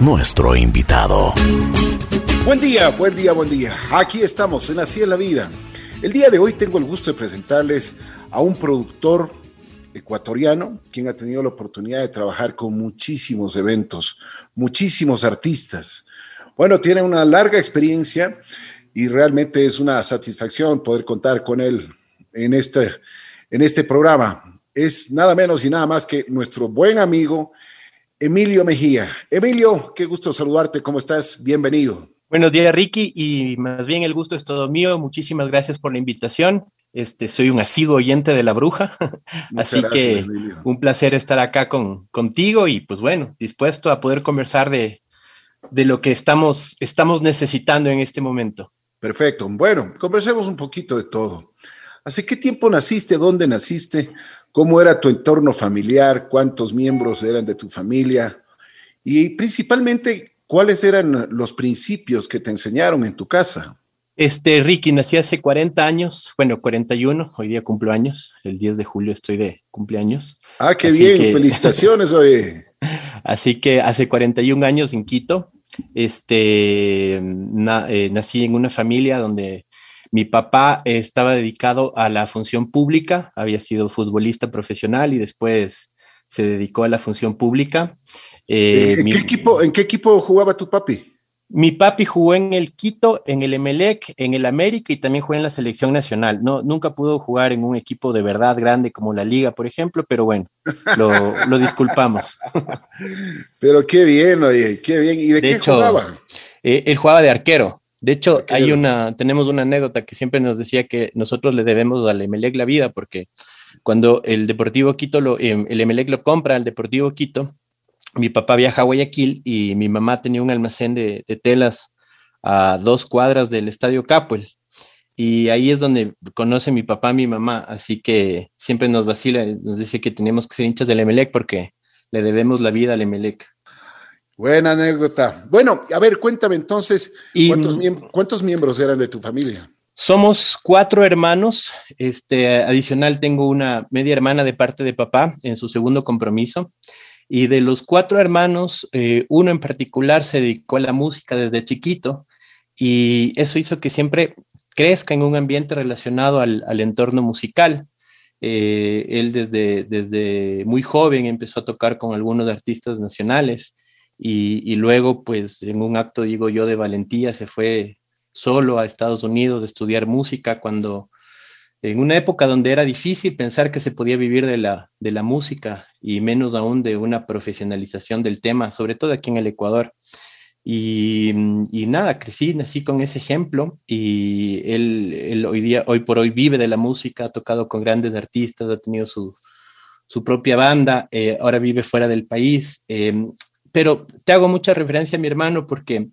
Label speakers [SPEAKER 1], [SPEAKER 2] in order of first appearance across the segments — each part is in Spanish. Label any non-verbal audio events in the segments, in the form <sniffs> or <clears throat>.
[SPEAKER 1] nuestro invitado.
[SPEAKER 2] Buen día, buen día, buen día. Aquí estamos en Así en la Vida. El día de hoy tengo el gusto de presentarles a un productor ecuatoriano, quien ha tenido la oportunidad de trabajar con muchísimos eventos, muchísimos artistas. Bueno, tiene una larga experiencia y realmente es una satisfacción poder contar con él en este, en este programa. Es nada menos y nada más que nuestro buen amigo Emilio Mejía. Emilio, qué gusto saludarte, ¿cómo estás? Bienvenido.
[SPEAKER 3] Buenos días, Ricky, y más bien el gusto es todo mío. Muchísimas gracias por la invitación. Este, soy un asiduo oyente de la bruja, <laughs> así que un placer estar acá con, contigo y pues bueno, dispuesto a poder conversar de, de lo que estamos, estamos necesitando en este momento.
[SPEAKER 2] Perfecto. Bueno, conversemos un poquito de todo. ¿Hace qué tiempo naciste? ¿Dónde naciste? ¿Cómo era tu entorno familiar? ¿Cuántos miembros eran de tu familia? Y principalmente, ¿cuáles eran los principios que te enseñaron en tu casa?
[SPEAKER 3] Este, Ricky, nací hace 40 años, bueno, 41, hoy día cumplo años, el 10 de julio estoy de cumpleaños.
[SPEAKER 2] Ah, qué bien, felicitaciones, <laughs> oye.
[SPEAKER 3] Así que hace 41 años en Quito, este, eh, nací en una familia donde mi papá estaba dedicado a la función pública, había sido futbolista profesional y después se dedicó a la función pública.
[SPEAKER 2] Eh, ¿En, qué equipo, ¿En qué equipo jugaba tu papi?
[SPEAKER 3] Mi papi jugó en el Quito, en el Emelec, en el América y también jugó en la selección nacional. No, nunca pudo jugar en un equipo de verdad grande como la Liga, por ejemplo, pero bueno, lo, <laughs> disculpamos.
[SPEAKER 2] Pero qué bien, oye, qué bien. ¿Y de, qué jugaba?
[SPEAKER 3] Eh, él jugaba de arquero. De hecho, hay una, tenemos una anécdota que siempre nos decía que nosotros le debemos al Emelec la vida, porque cuando el Deportivo Quito, lo, em, el Emelec lo compra al Deportivo Quito, mi papá viaja a Guayaquil y mi mamá tenía un almacén de, telas a dos cuadras del Estadio Capuel. Y ahí es donde conoce mi papá a mi mamá, así que siempre nos vacila, nos dice que tenemos que ser hinchas del Emelec porque le debemos la vida al Emelec.
[SPEAKER 2] Buena anécdota. Bueno, a ver, cuéntame entonces, ¿cuántos, ¿cuántos miembros eran de tu familia?
[SPEAKER 3] Somos cuatro hermanos. Este, adicional, tengo una media hermana de parte de papá en su segundo compromiso. Y de los cuatro hermanos, eh, uno en particular se dedicó a la música desde chiquito y eso hizo que siempre crezca en un ambiente relacionado al, entorno musical. Eh, él desde, desde muy joven empezó a tocar con algunos artistas nacionales y, luego, pues, en un acto, digo yo, de valentía, se fue solo a Estados Unidos a estudiar música cuando en una época donde era difícil pensar que se podía vivir de la, de la música y menos aún de una profesionalización del tema, sobre todo aquí en el Ecuador. Y, y nada, crecí, nací con ese ejemplo y él, hoy día, hoy por hoy vive de la música, ha tocado con grandes artistas, ha tenido su, su propia banda, eh, ahora vive fuera del país. Eh, pero te hago mucha referencia a mi hermano porque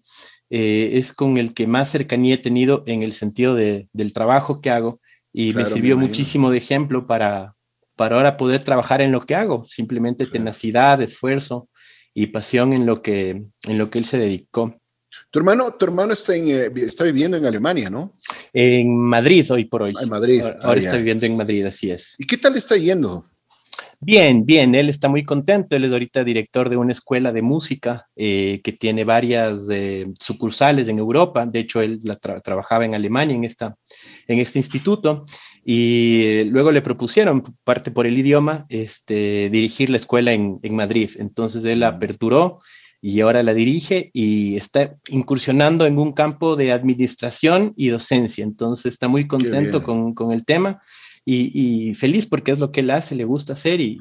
[SPEAKER 3] eh, es con el que más cercanía he tenido en el sentido de, del trabajo que hago y me sirvió muchísimo de ejemplo para, para ahora poder trabajar en lo que hago, simplemente tenacidad, esfuerzo y pasión en lo que, en lo que él se dedicó.
[SPEAKER 2] Tu hermano, tu hermano está, eh, está viviendo en Alemania, ¿no?
[SPEAKER 3] En Madrid hoy por hoy.
[SPEAKER 2] Ah, en Madrid.
[SPEAKER 3] Ahora, ah, está viviendo en Madrid, así es.
[SPEAKER 2] ¿Y qué tal está yendo?
[SPEAKER 3] Bien, bien, él está muy contento. Él es ahorita director de una escuela de música eh, que tiene varias eh, sucursales en Europa. De hecho, él trabajaba en Alemania en, esta, en este instituto y luego le propusieron, parte por el idioma, este, dirigir la escuela en, en Madrid. Entonces él la aperturó y ahora la dirige y está incursionando en un campo de administración y docencia. Entonces está muy contento con, con el tema y, feliz porque es lo que él hace, le gusta hacer y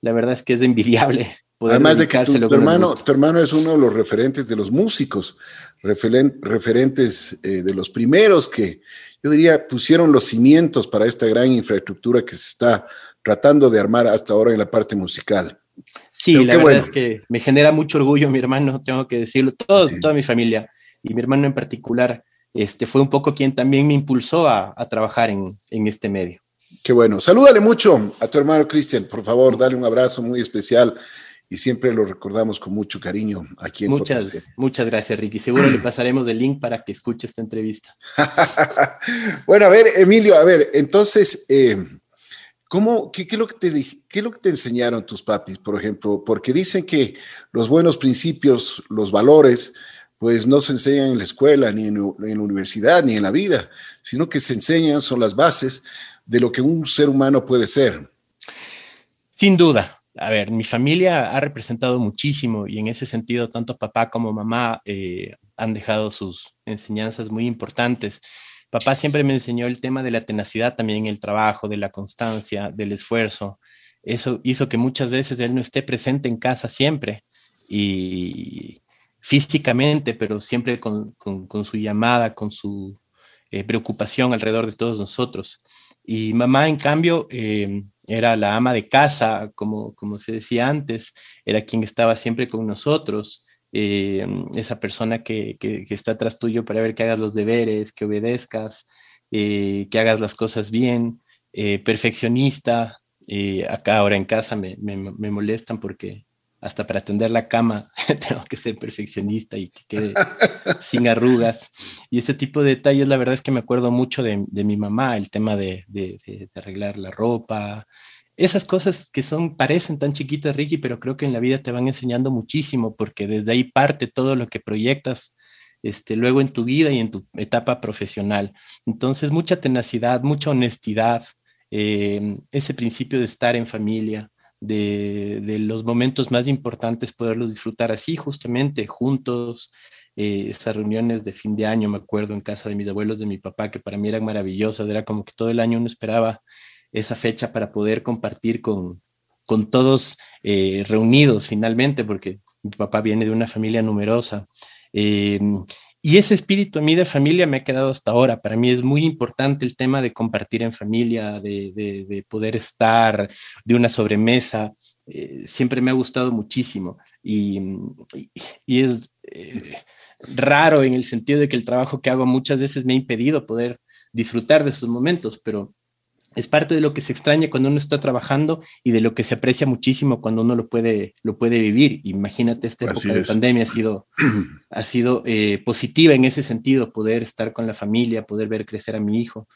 [SPEAKER 3] la verdad es que es envidiable. <laughs>
[SPEAKER 2] Además de que tu, hermano, tu hermano es uno de los referentes de los músicos, referentes eh, de los primeros que yo diría pusieron los cimientos para esta gran infraestructura que se está tratando de armar hasta ahora en la parte musical.
[SPEAKER 3] Sí, la verdad es que me genera mucho orgullo mi hermano, tengo que decirlo, todo, toda mi familia y mi hermano en particular este, fue un poco quien también me impulsó a, trabajar en, este medio.
[SPEAKER 2] Qué bueno. Salúdale mucho a tu hermano Cristian, por favor, dale un abrazo muy especial y siempre lo recordamos con mucho cariño aquí en
[SPEAKER 3] Muchas, muchas gracias, Ricky. Seguro le pasaremos el link para que escuche esta entrevista. <laughs>
[SPEAKER 2] bueno, a ver, Emilio, a ver, entonces, eh, ¿Cómo, qué, qué, lo que te, ¿Qué es lo que te enseñaron tus papis, por ejemplo? Porque dicen que los buenos principios, los valores, pues no se enseñan en la escuela, ni en, la universidad, ni en la vida, sino que se enseñan, son las bases de lo que un ser humano puede ser.
[SPEAKER 3] Sin duda. A ver, mi familia ha representado muchísimo y en ese sentido tanto papá como mamá eh, han dejado sus enseñanzas muy importantes. Papá siempre me enseñó el tema de la tenacidad también, el trabajo, de la constancia, del esfuerzo. Eso hizo que muchas veces él no esté presente en casa siempre y físicamente, pero siempre con, su llamada, con su eh, preocupación alrededor de todos nosotros. Y mamá, en cambio, eh, era la ama de casa, como, como se decía antes, era quien estaba siempre con nosotros, eh, esa persona que, que, está atrás tuyo para ver que hagas los deberes, que obedezcas, eh, que hagas las cosas bien, perfeccionista. acá ahora en casa me molestan porque hasta para atender la cama <laughs> tengo que ser perfeccionista y que quede sin arrugas. Y ese tipo de detalles, la verdad es que me acuerdo mucho de, mi mamá, el tema de, arreglar la ropa, esas cosas que son, parecen tan chiquitas, Ricky, pero creo que en la vida te van enseñando muchísimo, porque desde ahí parte todo lo que proyectas este, luego en tu vida y en tu etapa profesional. Entonces, mucha tenacidad, mucha honestidad, eh, ese principio de estar en familia, de, los momentos más importantes, poderlos disfrutar así, justamente, juntos. Eh, estas reuniones de fin de año, me acuerdo, en casa de mis abuelos, de mi papá, que para mí eran maravillosas, era como que todo el año uno esperaba esa fecha para poder compartir con, con todos eh, reunidos finalmente, porque mi papá viene de una familia numerosa. Eh, y ese espíritu a mí de familia me ha quedado hasta ahora. Para mí es muy importante el tema de compartir en familia, de, poder estar, de una sobremesa. Eh, siempre me ha gustado muchísimo y, es eh, raro en el sentido de que el trabajo que hago muchas veces me ha impedido poder disfrutar de esos momentos, pero es parte de lo que se extraña cuando uno está trabajando y de lo que se aprecia muchísimo cuando uno lo puede, lo puede vivir. Imagínate, esta época de pandemia ha sido, <clears throat> ha sido eh, positiva en ese sentido, poder estar con la familia, poder ver crecer a mi hijo.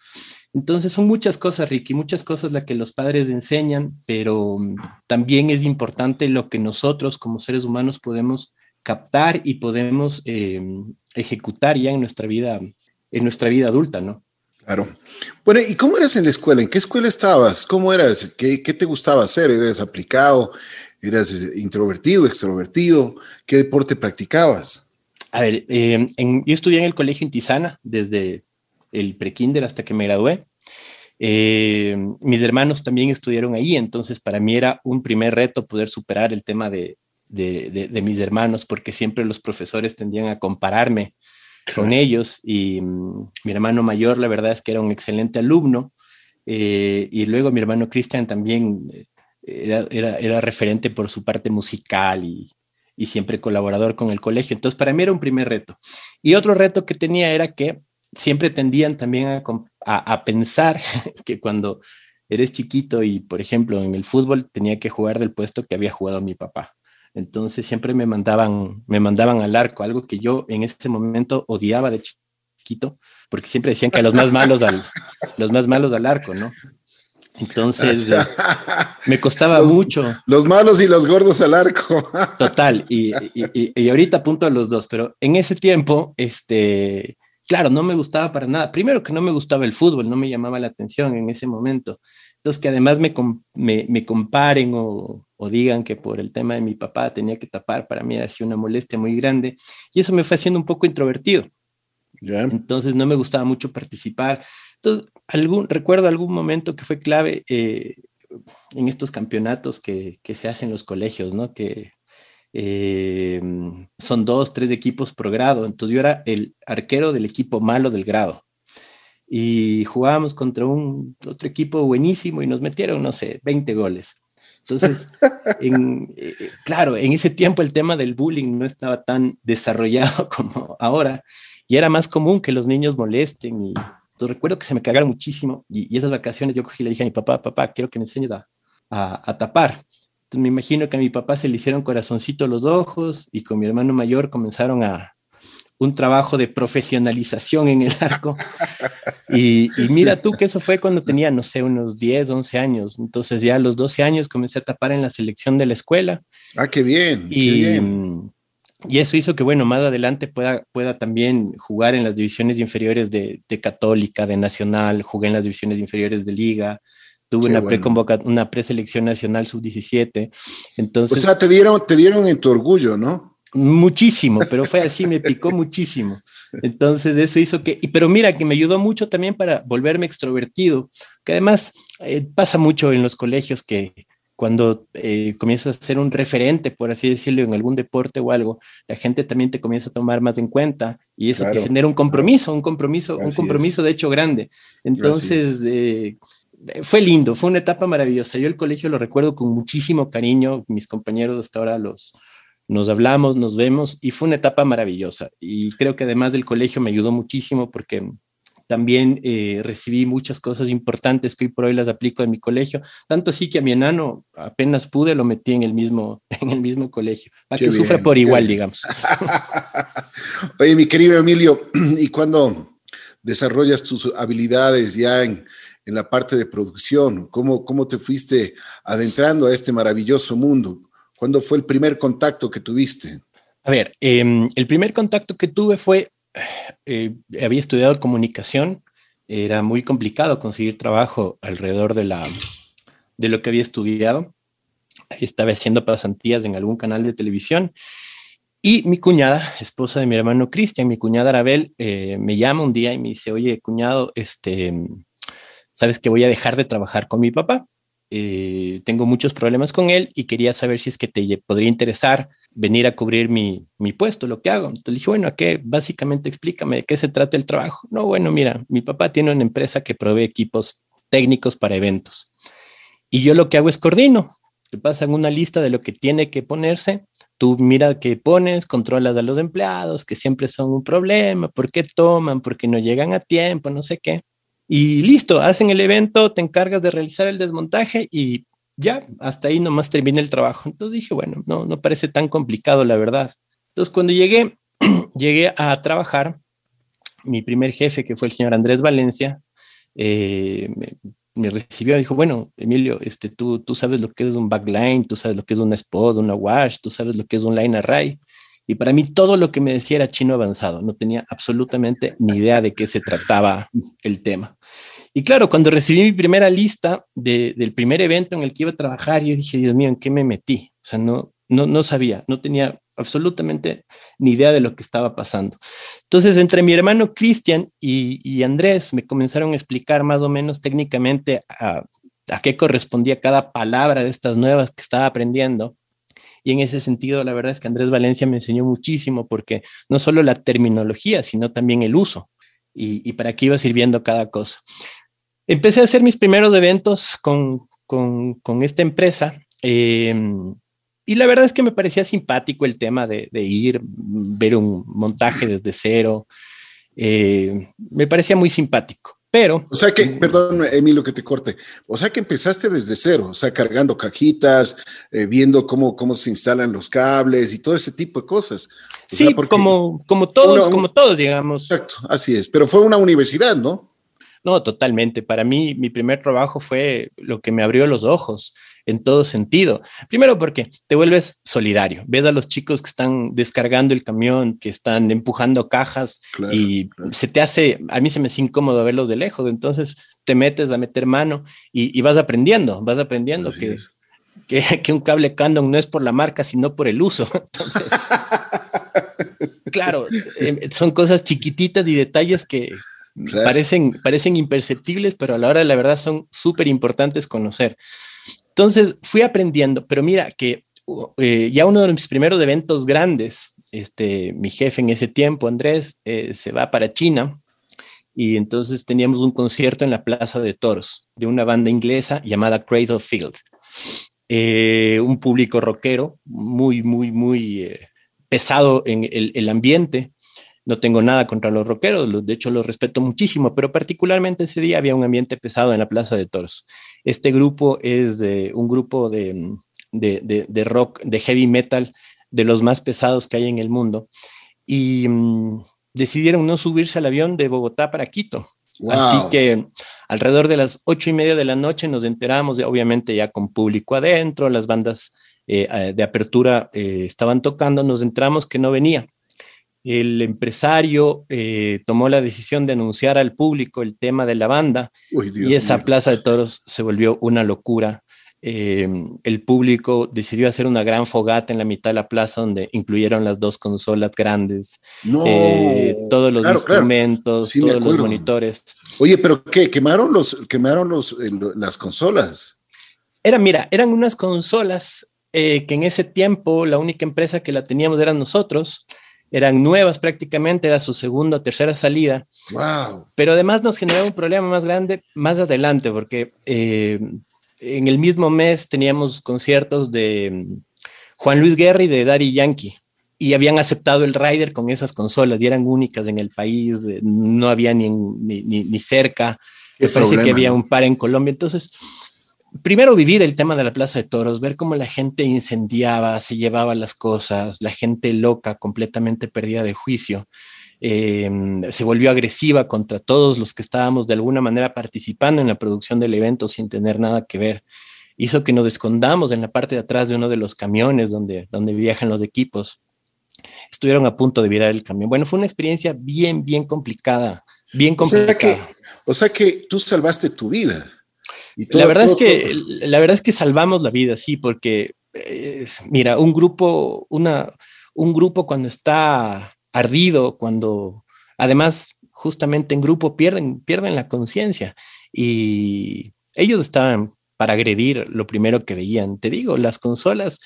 [SPEAKER 3] Entonces son muchas cosas, Ricky, muchas cosas las que los padres enseñan, pero mm, también es importante lo que nosotros como seres humanos podemos captar y podemos eh, ejecutar ya en nuestra vida, en nuestra vida adulta, ¿no?
[SPEAKER 2] Claro. Bueno, ¿y cómo eras en la escuela? ¿En qué escuela estabas? ¿Cómo eras? ¿Qué, te gustaba hacer? ¿Eras aplicado? ¿Eras eh, introvertido, extrovertido? ¿Qué deporte practicabas?
[SPEAKER 3] A ver, eh, yo estudié en el colegio Intizana desde el prekinder hasta que me gradué. Eh, mis hermanos también estudiaron ahí, entonces para mí era un primer reto poder superar el tema de, de mis hermanos, porque siempre los profesores tendían a compararme con ellos y mm, mi hermano mayor, la verdad es que era un excelente alumno eh, y luego mi hermano Cristian también eh, era, era, referente por su parte musical y, y, siempre colaborador con el colegio. Entonces, para mí era un primer reto. Y otro reto que tenía era que siempre tendían también a, a, a pensar <laughs> que cuando eres chiquito y, por ejemplo, en el fútbol tenía que jugar del puesto que había jugado mi papá. Entonces siempre me mandaban, me mandaban al arco, algo que yo en ese momento odiaba de chiquito, porque siempre decían que los más malos al, <laughs> los más malos al arco, ¿no? Entonces eh, <laughs> me costaba mucho.
[SPEAKER 2] Los malos y los gordos al arco. <laughs>
[SPEAKER 3] Total, y, y, y, ahorita apunto a los dos, pero en ese tiempo, este, claro, no me gustaba para nada. Primero que no me gustaba el fútbol, no me llamaba la atención en ese momento. Entonces, que además me, me, me comparen o, o, digan que por el tema de mi papá tenía que tapar, para mí ha sido una molestia muy grande. Y eso me fue haciendo un poco introvertido. Entonces, no me gustaba mucho participar. Entonces, algún, recuerdo algún momento que fue clave eh, en estos campeonatos que, que, se hacen en los colegios, ¿no? Que eh, son dos, tres equipos por grado. Entonces, yo era el arquero del equipo malo del grado y jugábamos contra un otro equipo buenísimo y nos metieron, no sé, 20 goles. Entonces, <laughs> en, eh, claro, en ese tiempo el tema del bullying no estaba tan desarrollado <laughs> como ahora y era más común que los niños molesten y entonces, recuerdo que se me cagaron muchísimo y, esas vacaciones yo cogí y le dije a mi papá, papá, quiero que me enseñes a, a, tapar. Entonces me imagino que a mi papá se le hicieron corazoncito los ojos y con mi hermano mayor comenzaron a, un trabajo de profesionalización en el arco. Y, mira tú que eso fue cuando tenía, no sé, unos 10, 11 años. Entonces ya a los 12 años comencé a tapar en la selección de la escuela.
[SPEAKER 2] Ah, qué bien.
[SPEAKER 3] Y,
[SPEAKER 2] bien.
[SPEAKER 3] y eso hizo que, bueno, más adelante pueda, pueda también jugar en las divisiones inferiores de, de Católica, de Nacional, jugué en las divisiones inferiores de Liga, tuve una, bueno. una preselección nacional sub-17. Entonces,
[SPEAKER 2] o sea, te dieron, te dieron en tu orgullo, ¿no?
[SPEAKER 3] Muchísimo, pero fue así, me picó <laughs> muchísimo. Entonces eso hizo que, pero mira, que me ayudó mucho también para volverme extrovertido, que además eh, pasa mucho en los colegios que cuando eh, comienzas a ser un referente, por así decirlo, en algún deporte o algo, la gente también te comienza a tomar más en cuenta y eso te genera un compromiso, un compromiso, un compromiso de hecho grande. Entonces, eh, fue lindo, fue una etapa maravillosa. Yo el colegio lo recuerdo con muchísimo cariño, mis compañeros hasta ahora los, nos hablamos, nos vemos y fue una etapa maravillosa. Y creo que además del colegio me ayudó muchísimo porque también eh, recibí muchas cosas importantes que hoy por hoy las aplico en mi colegio, tanto así que a mi enano apenas pude lo metí en el mismo, <laughs> en el mismo colegio, para que sufra por igual, digamos. <laughs>
[SPEAKER 2] Oye, mi querido Emilio, <clears throat> ¿y cuando desarrollas tus habilidades ya en, en la parte de producción? ¿Cómo, ¿Cómo te fuiste adentrando a este maravilloso mundo? ¿Cuándo fue el primer contacto que tuviste?
[SPEAKER 3] A ver, eh, el primer contacto que tuve fue, eh, había estudiado comunicación, era muy complicado conseguir trabajo alrededor de, la, de lo que había estudiado. Estaba haciendo pasantías en algún canal de televisión y mi cuñada, esposa de mi hermano Cristian, mi cuñada Arabel, eh, me llama un día y me dice, oye, cuñado, este, sabes que voy a dejar de trabajar con mi papá. Eh, tengo muchos problemas con él y quería saber si es que te podría interesar venir a cubrir mi, mi puesto, lo que hago. Entonces dije, bueno, ¿a qué? Básicamente explícame de qué se trata el trabajo. No, bueno, mira, mi papá tiene una empresa que provee equipos técnicos para eventos y yo lo que hago es coordino. Te pasan una lista de lo que tiene que ponerse. Tú mira qué pones, controlas a los empleados, que siempre son un problema, por qué toman, por qué no llegan a tiempo, no sé qué y listo, hacen el evento, te encargas de realizar el desmontaje y ya, hasta ahí nomás termina el trabajo. Entonces dije, bueno, no, no parece tan complicado, la verdad. Entonces cuando llegué, <clears throat> llegué a trabajar, mi primer jefe, que fue el señor Andrés Valencia, eh, me, recibió y dijo, bueno, Emilio, este, tú, tú sabes lo que es un backline, tú sabes lo que es un spot, una wash, tú sabes lo que es un line array. Y para mí todo lo que me decía era chino avanzado, no tenía absolutamente ni idea de qué se trataba el tema. Y claro, cuando recibí mi primera lista del primer evento en el que iba a trabajar, yo dije, Dios mío, ¿en qué me metí? O sea, no, no, no sabía, no tenía absolutamente ni idea de lo que estaba pasando. Entonces, entre mi hermano Cristian y, y, Andrés me comenzaron a explicar más o menos técnicamente a, a qué correspondía cada palabra de estas nuevas que estaba aprendiendo. Y en ese sentido, la verdad es que Andrés Valencia me enseñó muchísimo porque no solo la terminología, sino también el uso y, y para qué iba sirviendo cada cosa. Empecé a hacer mis primeros eventos con, con, con esta empresa eh, y la verdad es que me parecía simpático el tema de, de ir, ver un montaje desde cero. Eh, me parecía muy simpático. Pero.
[SPEAKER 2] O sea que, perdón, Emilio, que te corte. O sea que empezaste desde cero, o sea, cargando cajitas, eh, viendo cómo, cómo se instalan los cables y todo ese tipo de cosas.
[SPEAKER 3] O sí, como, como todos, una, como todos, digamos.
[SPEAKER 2] Exacto, así es. Pero fue una universidad, ¿no?
[SPEAKER 3] No, totalmente. Para mí, mi primer trabajo fue lo que me abrió los ojos en todo sentido. Primero porque te vuelves solidario, ves a los chicos que están descargando el camión, que están empujando cajas claro, y claro. se te hace, a mí se me hace incómodo verlos de lejos, entonces te metes a meter mano y, y vas aprendiendo, vas aprendiendo que, que, que, un cable Canon no es por la marca, sino por el uso. <laughs> Entonces, <laughs> claro, eh, son cosas chiquititas y detalles que, Parecen, parecen imperceptibles, pero a la hora de la verdad son súper importantes conocer. Entonces fui aprendiendo, pero mira que eh, ya uno de mis primeros eventos grandes, este, mi jefe en ese tiempo, Andrés, eh, se va para China y entonces teníamos un concierto en la Plaza de Toros de una banda inglesa llamada Cradle Field. Eh, un público rockero muy, muy, muy pesado en el, ambiente. No tengo nada contra los rockeros, de hecho los respeto muchísimo, pero particularmente ese día había un ambiente pesado en la Plaza de Toros. Este grupo es de, un grupo de, de, de, de rock, de heavy metal, de los más pesados que hay en el mundo. y mm, decidieron no subirse al avión de Bogotá para Quito. Así que alrededor de las ocho y media de la noche nos enteramos, de, obviamente ya con público adentro, las bandas eh, de apertura eh, estaban tocando, nos enteramos que no venía. El empresario eh, tomó la decisión de anunciar al público el tema de la banda y esa plaza de toros se volvió una locura. Em, el público decidió hacer una gran fogata en la mitad de la plaza donde incluyeron las dos consolas grandes, eh, todos los instrumentos, todos los monitores.
[SPEAKER 2] Oye, pero ¿qué? ¿Quemaron, los, quemaron los, las consolas?
[SPEAKER 3] Era, mira, eran unas consolas eh, que en ese tiempo la única empresa que la teníamos eran nosotros. Eran nuevas prácticamente, era su segunda o tercera salida.
[SPEAKER 2] Wow.
[SPEAKER 3] Pero además nos generaba un problema más grande más adelante, porque eh, en el mismo mes teníamos conciertos de mm, Juan Luis Guerra y de Daddy Yankee. Y habían aceptado el rider con esas consolas y eran únicas en el país, no había ni, ni, ni, cerca. Me parece que había un par en Colombia. Entonces, primero vivir el tema de la Plaza de Toros, ver cómo la gente incendiaba, se llevaba las cosas, la gente loca, completamente perdida de juicio. Em, se volvió agresiva contra todos los que estábamos de alguna manera participando en la producción del evento sin tener nada que ver. Hizo que nos escondamos en la parte de atrás de uno de los camiones donde, donde viajan los equipos. Estuvieron a punto de virar el camión. Bueno, fue una experiencia bien, bien complicada, bien complicada.
[SPEAKER 2] O sea que, o sea que tú salvaste tu vida.
[SPEAKER 3] La verdad es que la verdad es que salvamos la vida, sí, porque eh, mira, un grupo, una, un grupo cuando está ardido, cuando además justamente en grupo pierden, pierden la conciencia y ellos estaban para agredir lo primero que veían. Te digo, las consolas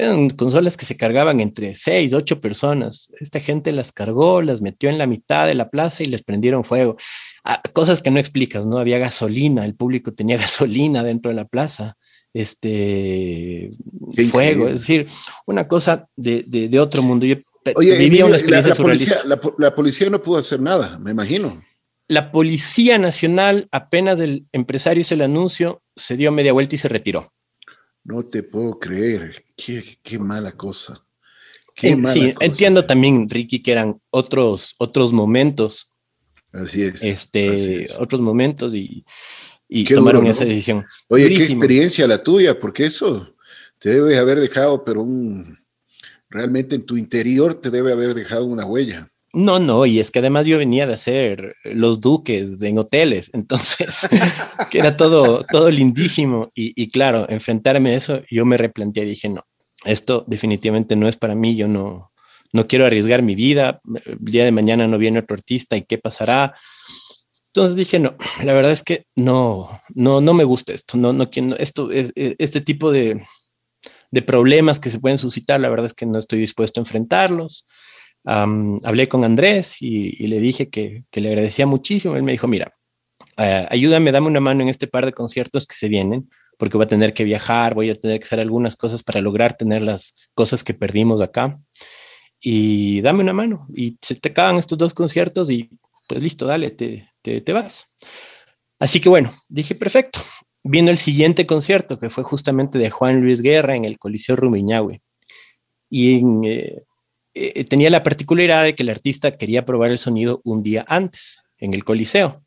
[SPEAKER 3] eran consolas que se cargaban entre seis, ocho personas. Esta gente las cargó, las metió en la mitad de la plaza y les prendieron fuego. Ah, cosas que no explicas, ¿no? Había gasolina, el público tenía <laughs> gasolina dentro de la plaza, este fuego, es decir, una cosa de, de, otro mundo. Yo
[SPEAKER 2] Oye, vivía una experiencia la, policía, la, policía, no pudo hacer nada, me imagino.
[SPEAKER 3] La Policía Nacional, apenas el empresario hizo el anuncio, se dio media vuelta y se retiró.
[SPEAKER 2] No te puedo creer, qué, qué mala cosa.
[SPEAKER 3] Qué sí, entiendo también, Ricky, que eran otros, otros momentos.
[SPEAKER 2] Así es.
[SPEAKER 3] Este, otros momentos y, y tomaron esa decisión.
[SPEAKER 2] Oye, qué experiencia la tuya, porque eso te debe haber dejado, pero un, realmente en tu interior te debe haber dejado una huella.
[SPEAKER 3] No, no, y es que además yo venía de hacer los duques en hoteles, <laughs> entonces, que era todo, todo lindísimo. Y, claro, enfrentarme a eso, yo me replanteé, dije, no, esto definitivamente no es para mí, yo no, no quiero arriesgar mi vida, el día de mañana no viene otro artista y qué pasará. Entonces dije, no, la verdad es que no, no, no me gusta esto, no, no, esto, este tipo de, de problemas que se pueden suscitar, la verdad es que no estoy dispuesto a enfrentarlos. Hablé con Andrés y, le dije que, le agradecía muchísimo. Él me dijo, mira, eh, ayúdame, dame una mano en este par de conciertos que se vienen, porque voy a tener que viajar, voy a tener que hacer algunas cosas para lograr tener las cosas que perdimos acá. Y dame una mano. Y se te acaban estos dos conciertos y pues listo, dale, te, te, vas. Así que bueno, dije, perfecto vino el siguiente concierto, que fue justamente de Juan Luis Guerra en el Coliseo Rumiñahue. Y eh, eh, tenía la particularidad de que el artista quería probar el sonido un día antes, en el Coliseo.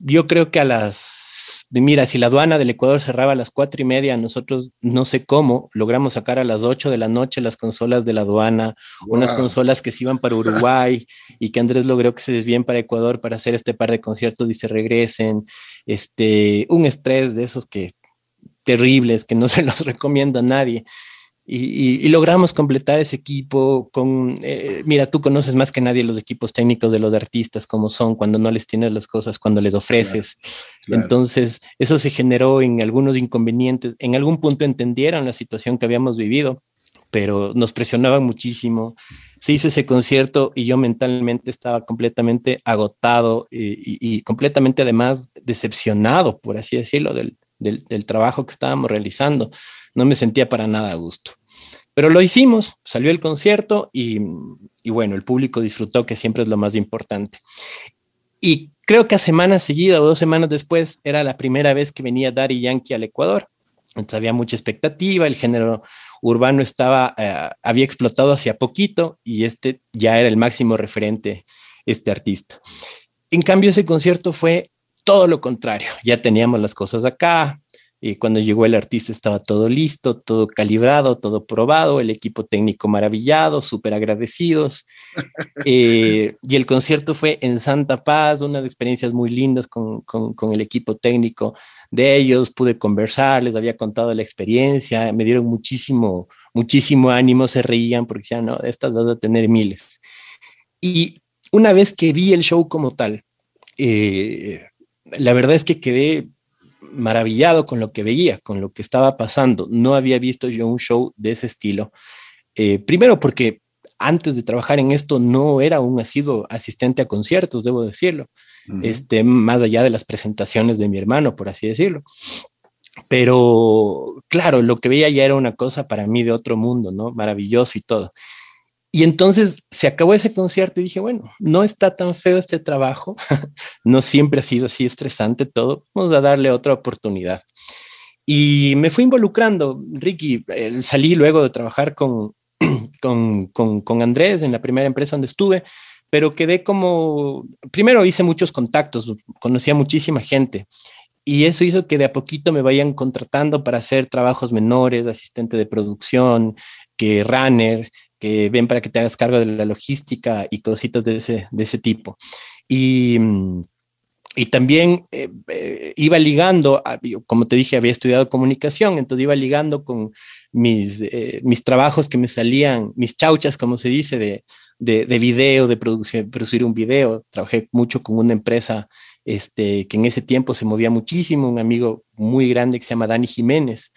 [SPEAKER 3] Yo creo que a las, mira, si la aduana del Ecuador cerraba a las cuatro y media, nosotros no sé cómo logramos sacar a las ocho de la noche las consolas de la aduana, unas consolas que se iban para Uruguay <laughs> y que Andrés logró que se desvíen para Ecuador para hacer este par de conciertos y se regresen. Este, un estrés de esos que terribles que no <laughs> se los recomiendo a nadie y, logramos completar ese equipo con, eh, mira, tú conoces más que nadie los equipos técnicos de los artistas, como son, cuando no les tienes las cosas, cuando les ofreces. Entonces, eso se generó en algunos inconvenientes. En algún punto entendieron la situación que habíamos vivido, pero nos presionaban muchísimo. Se hizo ese concierto y yo mentalmente estaba completamente agotado eh, y, completamente además decepcionado, por así decirlo, del, del, del trabajo que estábamos realizando. No me sentía para nada a gusto. Pero lo hicimos, salió el concierto y, bueno, el público disfrutó, que siempre es lo más importante. Y creo que a semana seguida o dos semanas después era la primera vez que venía Daddy Yankee al Ecuador. Entonces había mucha expectativa, el género Urbano estaba, eh, había explotado hacia poquito y este ya era el máximo referente, este artista. En cambio, ese concierto fue todo lo contrario. Ya teníamos las cosas acá, y cuando llegó el artista estaba todo listo, todo calibrado, todo probado, el equipo técnico maravillado, súper agradecidos. <laughs> Eh, y el concierto fue en Santa Paz, unas experiencias muy lindas con, con, el equipo técnico de ellos. Pude conversar, les había contado la experiencia, me dieron muchísimo, muchísimo ánimo, se reían porque decían, no, estas vas a tener miles. Y una vez que vi el show como tal, eh, la verdad es que quedé maravillado con lo que veía, con lo que estaba pasando. No había visto yo un show de ese estilo. Eh, primero porque antes de trabajar en esto no era un asiduo asistente a conciertos, debo decirlo, este, más allá de las presentaciones de mi hermano, por así decirlo. Pero claro, lo que veía ya era una cosa para mí de otro mundo, ¿no? Maravilloso y todo. Y entonces se acabó ese concierto y dije, bueno, no está tan feo este trabajo, <laughs> no siempre ha sido así estresante todo, vamos a darle otra oportunidad. Y me fui involucrando, Ricky, salí luego de trabajar con, <clears throat> con, con, con Andrés en la primera empresa donde estuve, pero quedé como, primero hice muchos contactos, conocía muchísima gente y eso hizo que de a poquito me vayan contratando para hacer trabajos menores, asistente de producción, que runner, que ven para que te hagas cargo de la logística y cositas de ese, de ese tipo. Y, y también eh, eh, iba ligando, como te dije, había estudiado comunicación, entonces iba ligando con mis, eh, mis trabajos que me salían, mis chauchas, como se dice, de, de, de video, de producción, producir un video. Trabajé mucho con una empresa este, que en ese tiempo se movía muchísimo, un amigo muy grande que se llama Dani Jiménez,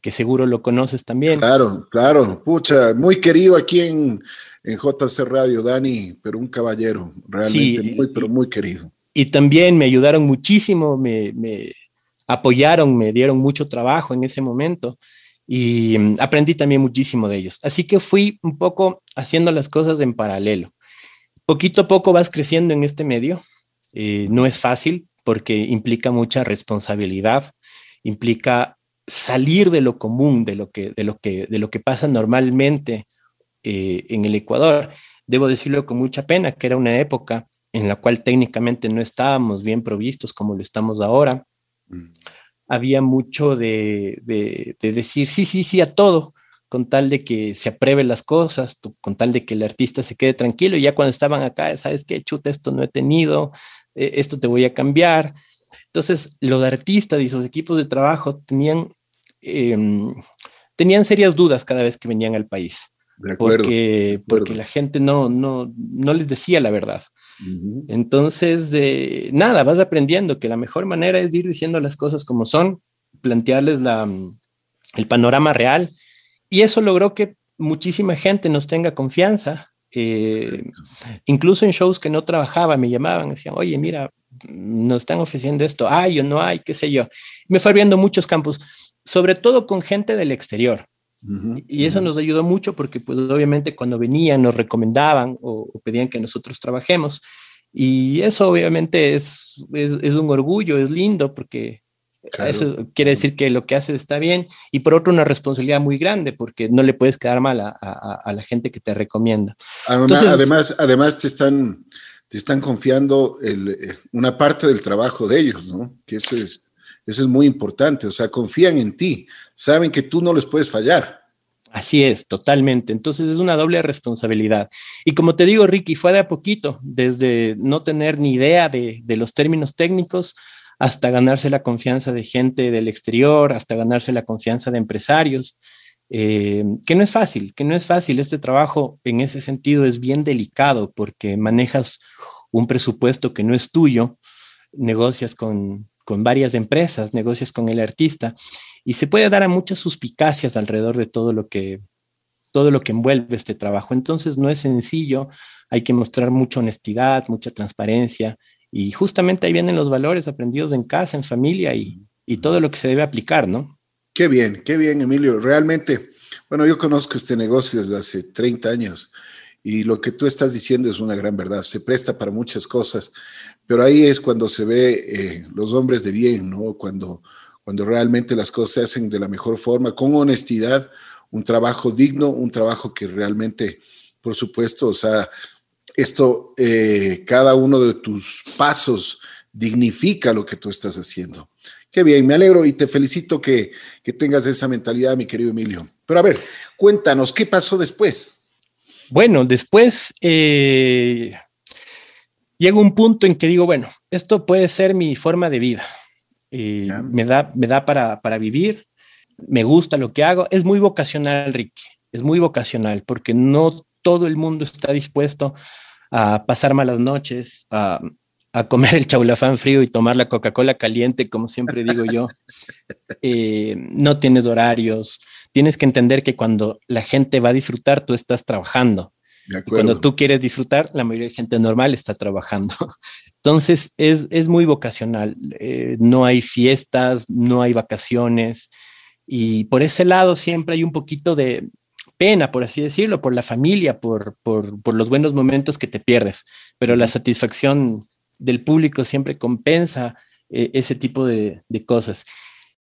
[SPEAKER 3] que seguro lo conoces también.
[SPEAKER 2] Claro, claro, pucha, muy querido aquí en, en JC Radio, Dani, pero un caballero, realmente muy, pero muy querido.
[SPEAKER 3] Y también me ayudaron muchísimo, me, me apoyaron, me dieron mucho trabajo en ese momento y mm, aprendí también muchísimo de ellos. Así que fui un poco haciendo las cosas en paralelo. Poquito a poco vas creciendo en este medio. Eh, no es fácil porque implica mucha responsabilidad, implica salir de lo común, de lo que, de lo que, de lo que pasa normalmente eh, en el Ecuador. Debo decirlo con mucha pena, que era una época en la cual técnicamente no estábamos bien provistos como lo estamos ahora. Mm. Había mucho de, de, decir sí, sí, sí a todo, con tal de que se apruebe las cosas, con tal de que el artista se quede tranquilo. Y ya cuando estaban acá, ¿sabes qué? Chuta, esto no he tenido, eh, esto te voy a cambiar. Entonces, los artistas y sus equipos de trabajo tenían Em, tenían serias dudas cada vez que venían al país. porque, porque la gente no, no, no les decía la verdad. Entonces, eh, nada, vas aprendiendo que la mejor manera es ir diciendo las cosas como son, plantearles la, el panorama real. Y eso logró que muchísima gente nos tenga confianza. Eh, incluso en shows que no trabajaba, me llamaban, decían, oye, mira, nos están ofreciendo esto, hay o no hay, qué sé yo. Me fue abriendo muchos campos sobre todo con gente del exterior. y eso nos ayudó mucho porque pues obviamente cuando venían nos recomendaban o, pedían que nosotros trabajemos. Y eso obviamente es, es, un orgullo, es lindo porque eso quiere decir que lo que haces está bien. Y por otro una responsabilidad muy grande porque no le puedes quedar mal a, a, la gente que te recomienda.
[SPEAKER 2] además, además te están, te están confiando eh, una parte del trabajo de ellos, ¿no? Que eso es eso es muy importante, o sea, confían en ti, saben que tú no les puedes fallar.
[SPEAKER 3] Así es, totalmente. Entonces es una doble responsabilidad. Y como te digo, Ricky, fue de a poquito, desde no tener ni idea de, los términos técnicos hasta ganarse la confianza de gente del exterior, hasta ganarse la confianza de empresarios, eh, que no es fácil, que no es fácil. Este trabajo en ese sentido es bien delicado porque manejas un presupuesto que no es tuyo, negocias con, con varias empresas, negocios con el artista, y se puede dar a muchas suspicacias alrededor de todo lo que todo lo que envuelve este trabajo. Entonces no es sencillo, hay que mostrar mucha honestidad, mucha transparencia, y justamente ahí vienen los valores aprendidos en casa, en familia y, y todo lo que se debe aplicar, ¿no?
[SPEAKER 2] Qué bien, qué bien, Emilio. Realmente, bueno, yo conozco este negocio desde hace 30 años y lo que tú estás diciendo es una gran verdad. Se presta para muchas cosas, pero ahí es cuando se ve eh, los hombres de bien, ¿no? Cuando, cuando realmente las cosas se hacen de la mejor forma, con honestidad, un trabajo digno, un trabajo que realmente, por supuesto, o sea, esto, eh, cada uno de tus pasos dignifica lo que tú estás haciendo. Qué bien, me alegro y te felicito que, que tengas esa mentalidad, mi querido Emilio. Pero a ver, cuéntanos, ¿qué pasó después?
[SPEAKER 3] Bueno, después eh, llega un punto en que digo, bueno, esto puede ser mi forma de vida. Eh, me da, me da para, para vivir, me gusta lo que hago. Es muy vocacional, Ricky, es muy vocacional porque no todo el mundo está dispuesto a pasar malas noches, a, a comer el chaulafán frío y tomar la Coca-Cola caliente, como siempre digo yo. <laughs> Eh, no tienes horarios, tienes que entender que cuando la gente va a disfrutar, tú estás trabajando. cuando tú quieres disfrutar, la mayoría de gente normal está trabajando. <laughs> Entonces, es, es muy vocacional. Eh, no hay fiestas, no hay vacaciones. Y por ese lado siempre hay un poquito de pena, por así decirlo, por la familia, por, por, por los buenos momentos que te pierdes. Pero la satisfacción del público siempre compensa eh, ese tipo de, cosas.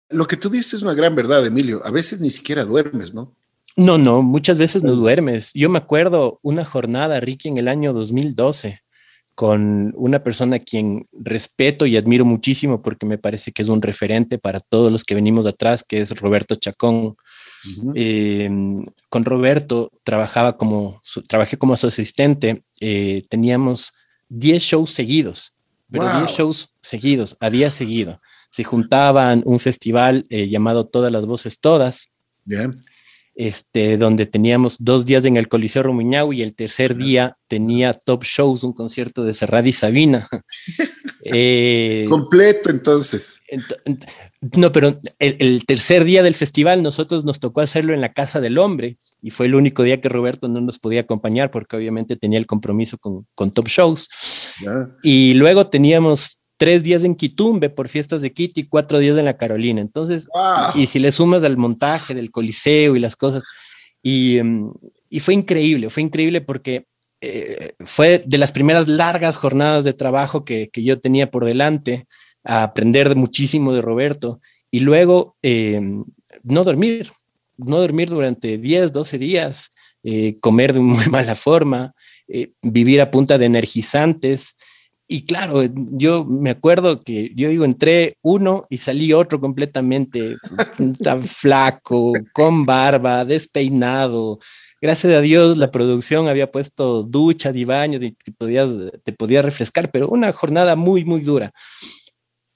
[SPEAKER 2] Lo que tú dices es una gran verdad, Emilio. A veces ni siquiera duermes, ¿no?
[SPEAKER 3] No, no, muchas veces no duermes. Yo me acuerdo una jornada, Ricky, en el año 2012, con una persona a quien respeto y admiro muchísimo porque me parece que es un referente para todos los que venimos atrás, que es Roberto Chacón. Em, con Roberto trabajaba como, trabajé como su asistente, eh, teníamos 10 shows seguidos, pero 10 shows seguidos, a día seguido. Se juntaban un festival eh, llamado Todas las Voces Todas. Este, donde teníamos dos días en el Coliseo Romuñau y el tercer día tenía Top Shows, un concierto de Serrat y Sabina. <laughs>
[SPEAKER 2] Eh, Completo, entonces.
[SPEAKER 3] No, pero el, tercer día del festival nosotros nos tocó hacerlo en la Casa del Hombre y fue el único día que Roberto no nos podía acompañar porque obviamente tenía el compromiso con, Top Shows. Y luego teníamos tres días en Quitumbe por fiestas de Quito y cuatro días en la Carolina. Entonces, y si le sumas al montaje del Coliseo y las cosas, y, em, fue increíble, fue increíble porque eh, fue de las primeras largas jornadas de trabajo que, que yo tenía por delante aprender muchísimo de Roberto y luego em, no dormir, no dormir durante 10, 12 días, eh, comer de muy <laughs> mala forma, eh, vivir a punta de energizantes. Y claro, yo me acuerdo que yo digo, entré uno y salí otro completamente <laughs> tan flaco, con barba, despeinado. Gracias a Dios la producción había puesto ducha y baño te podías, te podías refrescar, pero una jornada muy, muy dura.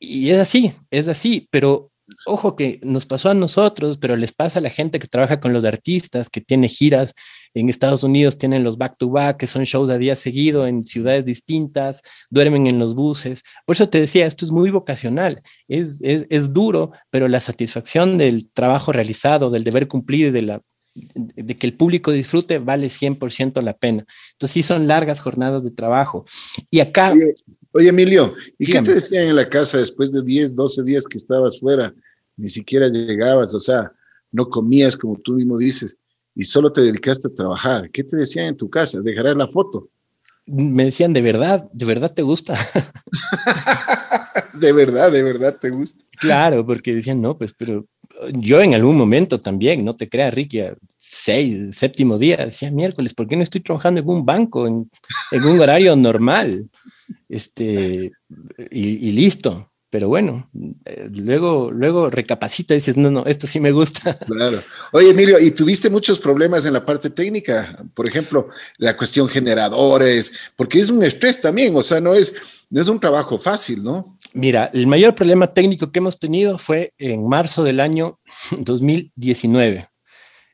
[SPEAKER 3] Y es así, es así, pero ojo que nos pasó a nosotros, pero les pasa a la gente que trabaja con los artistas, que tiene giras en Estados Unidos, tienen los back to back, que son shows a día seguido en ciudades distintas, duermen en los buses. Por eso te decía, esto es muy vocacional, es, es, es duro, pero la satisfacción del trabajo realizado, del deber cumplido y de la de que el público disfrute vale 100% la pena. Entonces sí son largas jornadas de trabajo. Y acá,
[SPEAKER 2] Emilio, ¿y qué te decían en la casa después de 10, 12 días que estabas fuera? Ni siquiera llegabas, o sea, no comías como tú mismo dices y solo te dedicaste a trabajar. ¿Qué te decían en tu casa? Dejarás la foto.
[SPEAKER 3] Me decían, de verdad, de verdad te gusta. <laughs>
[SPEAKER 2] de verdad, de verdad te gusta.
[SPEAKER 3] Claro, porque decían, no, pues, pero yo en algún momento también, no te creas, Ricky, seis, séptimo día, decía miércoles, ¿por qué no estoy trabajando en un banco, en, en un horario normal? Este, y, listo. Pero bueno, eh, luego, luego recapacita y dices, no, no, esto sí me gusta. <laughs>
[SPEAKER 2] Claro. Oye, Emilio, ¿y tuviste muchos problemas en la parte técnica? Por ejemplo, la cuestión generadores, porque es un estrés también, o sea, no es, no es un trabajo fácil, ¿no?
[SPEAKER 3] Mira, el mayor problema técnico que hemos tenido fue en marzo del año <laughs> 2019,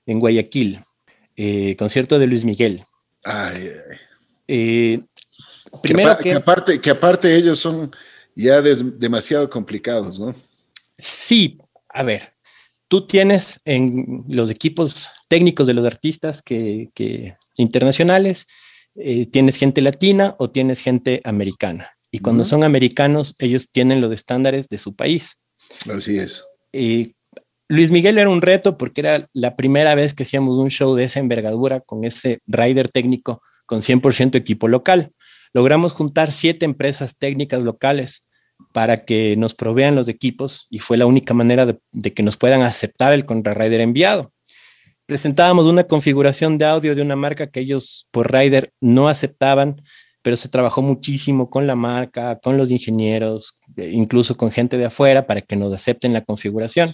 [SPEAKER 3] en Guayaquil, eh, concierto de Luis Miguel. Ay,
[SPEAKER 2] eh, Primero que, aparte, que aparte ellos son ya demasiado complicados, ¿no?
[SPEAKER 3] Sí, a ver, tú tienes en los equipos técnicos de los artistas que, internacionales, eh, tienes gente latina o tienes gente americana. Y cuando son americanos, ellos tienen los estándares de su país.
[SPEAKER 2] Así es.
[SPEAKER 3] Y Luis Miguel era un reto porque era la primera vez que hacíamos un show de esa envergadura con ese rider técnico con 100% equipo local logramos juntar siete empresas técnicas locales para que nos provean los equipos y fue la única manera de, que nos puedan aceptar el contrarrider enviado. presentábamos una configuración de audio de una marca que ellos por Rider no aceptaban, pero se trabajó muchísimo con la marca, con los ingenieros, eh, incluso con gente de afuera para que nos acepten la configuración.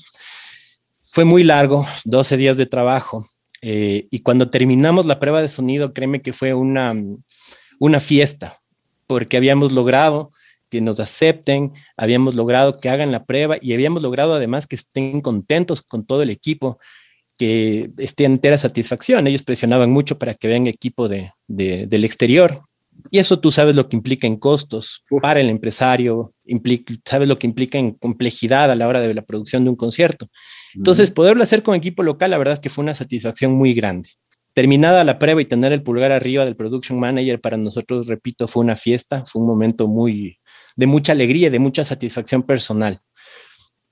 [SPEAKER 3] Fue muy largo, 12 días de trabajo. Eh, y cuando terminamos la prueba de sonido, créeme que fue una, una fiesta, porque habíamos logrado que nos acepten, habíamos logrado que hagan la prueba y habíamos logrado además que estén contentos con todo el equipo, que esté entera satisfacción. Ellos presionaban mucho para que vean equipo de, del exterior. Y eso tú sabes lo que implica en costos para el empresario, implica, sabes lo que implica en complejidad a la hora de la producción de un concierto. Entonces, poderlo hacer con equipo local, la verdad es que fue una satisfacción muy grande. Terminada la prueba y tener el pulgar arriba del production manager para nosotros, repito, fue una fiesta, fue un momento muy de mucha alegría y de mucha satisfacción personal.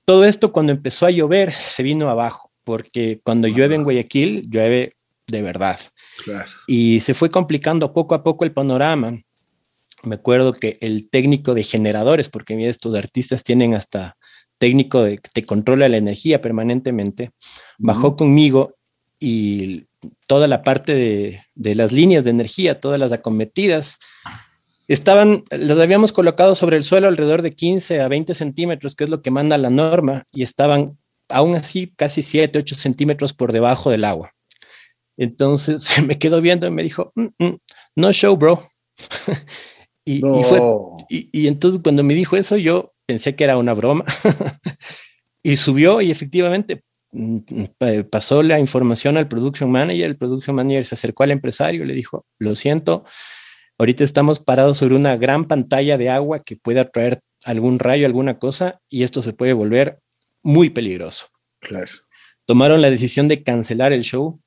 [SPEAKER 3] Todo esto cuando empezó a llover se vino abajo, porque cuando llueve en Guayaquil, llueve de verdad. Y se fue complicando poco a poco el panorama. Me acuerdo que el técnico de generadores, porque mira, estos artistas tienen hasta técnico de, que te controla la energía permanentemente, bajó conmigo y toda la parte de, las líneas de energía, todas las acometidas, estaban, las habíamos colocado sobre el suelo alrededor de 15 a 20 centímetros, que es lo que manda la norma, y estaban aún así casi 7, 8 centímetros por debajo del agua. Entonces <laughs> me quedó viendo y me dijo, mm, mm, no show, bro. <laughs> y, y, entonces cuando me dijo eso, yo pensé que era una broma. <laughs> y subió y efectivamente pasó la información al production manager, el production manager se acercó al empresario y le dijo, lo siento, ahorita estamos parados sobre una gran pantalla de agua que puede atraer algún rayo, alguna cosa, y esto se puede volver muy peligroso.
[SPEAKER 2] Claro.
[SPEAKER 3] Tomaron la decisión de cancelar el show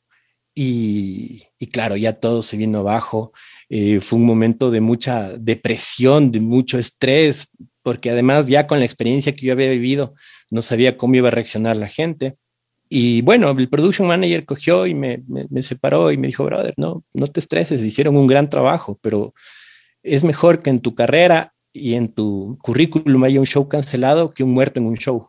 [SPEAKER 3] y, claro, ya todo se vino abajo. Eh, fue un momento de mucha depresión, de mucho estrés, porque además ya con la experiencia que yo había vivido, no sabía cómo iba a reaccionar la gente. Y bueno, el production manager cogió y me, me, separó y me dijo, brother, no, no te estreses, hicieron un gran trabajo, pero es mejor que en tu carrera y en tu currículum haya un show cancelado que un muerto en un show.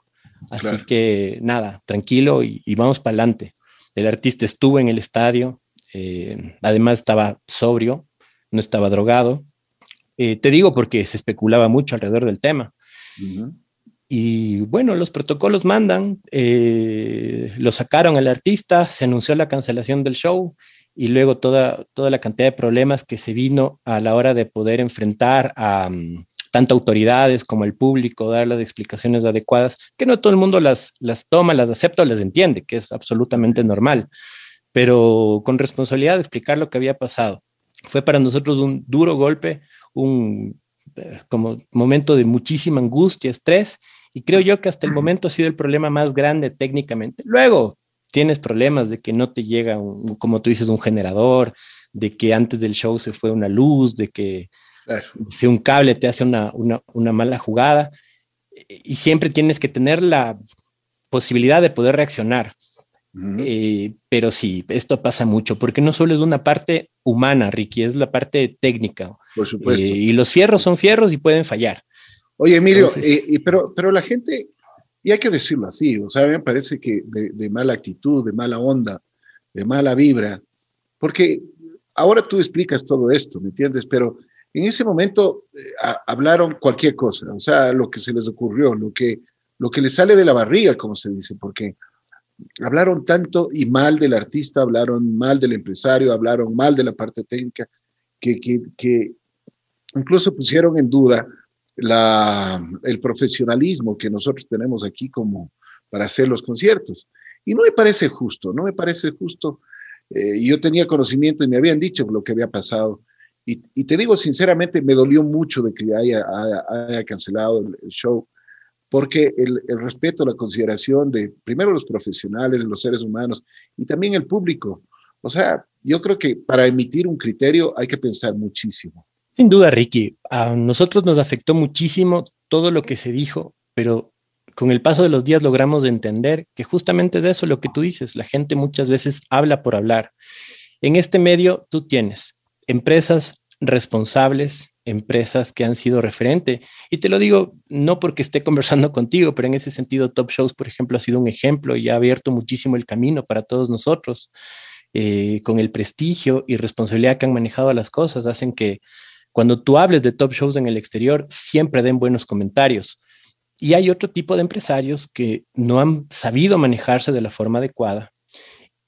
[SPEAKER 3] Así que nada, tranquilo y, vamos para adelante. El artista estuvo en el estadio, eh, además estaba sobrio, no estaba drogado. Eh, te digo porque se especulaba mucho alrededor del tema. Y bueno, los protocolos mandan, eh, lo sacaron al artista, se anunció la cancelación del show y luego toda, toda la cantidad de problemas que se vino a la hora de poder enfrentar a mm, tanto autoridades como el público, dar las explicaciones adecuadas, que no todo el mundo las, las toma, las acepta o las entiende, que es absolutamente normal, pero con responsabilidad de explicar lo que había pasado. Fue para nosotros un duro golpe, un eh, como momento de muchísima angustia, estrés, y creo yo que hasta el momento ha sido el problema más grande técnicamente. Luego tienes problemas de que no te llega, como tú dices, un generador, de que antes del show se fue una luz, de que si un cable te hace una, mala jugada. Y siempre tienes que tener la posibilidad de poder reaccionar. Eh, pero sí, esto pasa mucho, porque no solo es una parte humana, Ricky, es la parte técnica.
[SPEAKER 2] Por supuesto. Eh,
[SPEAKER 3] y los fierros son fierros y pueden fallar.
[SPEAKER 2] Oye, Emilio, eh, pero, pero la gente, y hay que decirlo así, o sea, me parece que de, mala actitud, de mala onda, de mala vibra, porque ahora tú explicas todo esto, ¿me entiendes? Pero en ese momento eh, hablaron cualquier cosa, o sea, lo que se les ocurrió, lo que, lo que les sale de la barriga, como se dice, porque hablaron tanto y mal del artista, hablaron mal del empresario, hablaron mal de la parte técnica, que, que, que incluso pusieron en duda el profesionalismo que nosotros tenemos aquí como para hacer los conciertos. Y no me parece justo, no me parece justo. Eh, yo tenía conocimiento y me habían dicho lo que había pasado. Y, te digo sinceramente, me dolió mucho de que haya, haya, cancelado el, show, porque el, el, respeto, la consideración de primero los profesionales, los seres humanos y también el público. O sea, yo creo que para emitir un criterio hay que pensar muchísimo.
[SPEAKER 3] Sin duda, Ricky, a nosotros nos afectó muchísimo todo lo que se dijo, pero con el paso de los días logramos entender que justamente de eso lo que tú dices, la gente muchas veces habla por hablar. En este medio tú tienes empresas responsables, empresas que han sido referente. Y te lo digo no porque esté conversando <laughs> contigo, pero en ese sentido Top Shows, por ejemplo, ha sido un ejemplo y ha abierto muchísimo el camino para todos nosotros. Eh, con el prestigio y responsabilidad que han manejado las cosas, hacen que cuando tú hables de Top Shows en el exterior, siempre den buenos comentarios. Y hay otro tipo de empresarios que no han sabido manejarse de la forma adecuada.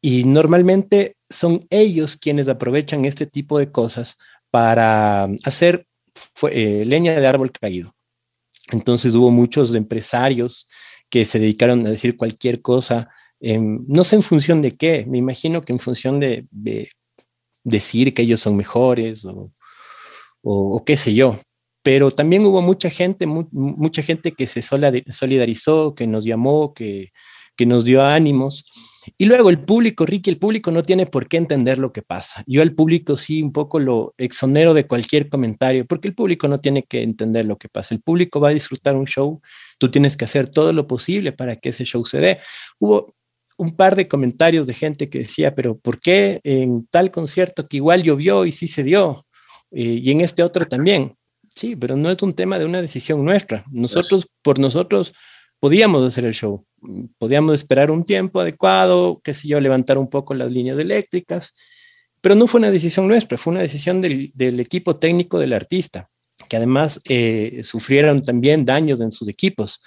[SPEAKER 3] Y normalmente son ellos quienes aprovechan este tipo de cosas para hacer eh, leña de árbol caído. Entonces hubo muchos empresarios que se dedicaron a decir cualquier cosa, no sé en función de qué, me imagino que en función de, decir que ellos son mejores o, qué sé yo. Pero también hubo mucha gente, mucha gente que se solidarizó, que nos llamó, que, que nos dio ánimos y luego el público, Ricky, el público no tiene por qué entender lo que pasa. Yo al público sí un poco lo exonero de cualquier comentario, porque el público no tiene que entender lo que pasa. El público va a disfrutar un show, tú tienes que hacer todo lo posible para que ese show se dé. Hubo un par de comentarios de gente que decía, pero ¿por qué en tal concierto que igual llovió y sí se dio? Eh, y en este otro también. Sí, pero no es un tema de una decisión nuestra. Nosotros, por nosotros, podíamos hacer el show. Podíamos esperar un tiempo adecuado, qué sé yo, levantar un poco las líneas eléctricas, pero no fue una decisión nuestra, fue una decisión del, equipo técnico del artista, que además eh, sufrieron también daños en sus equipos.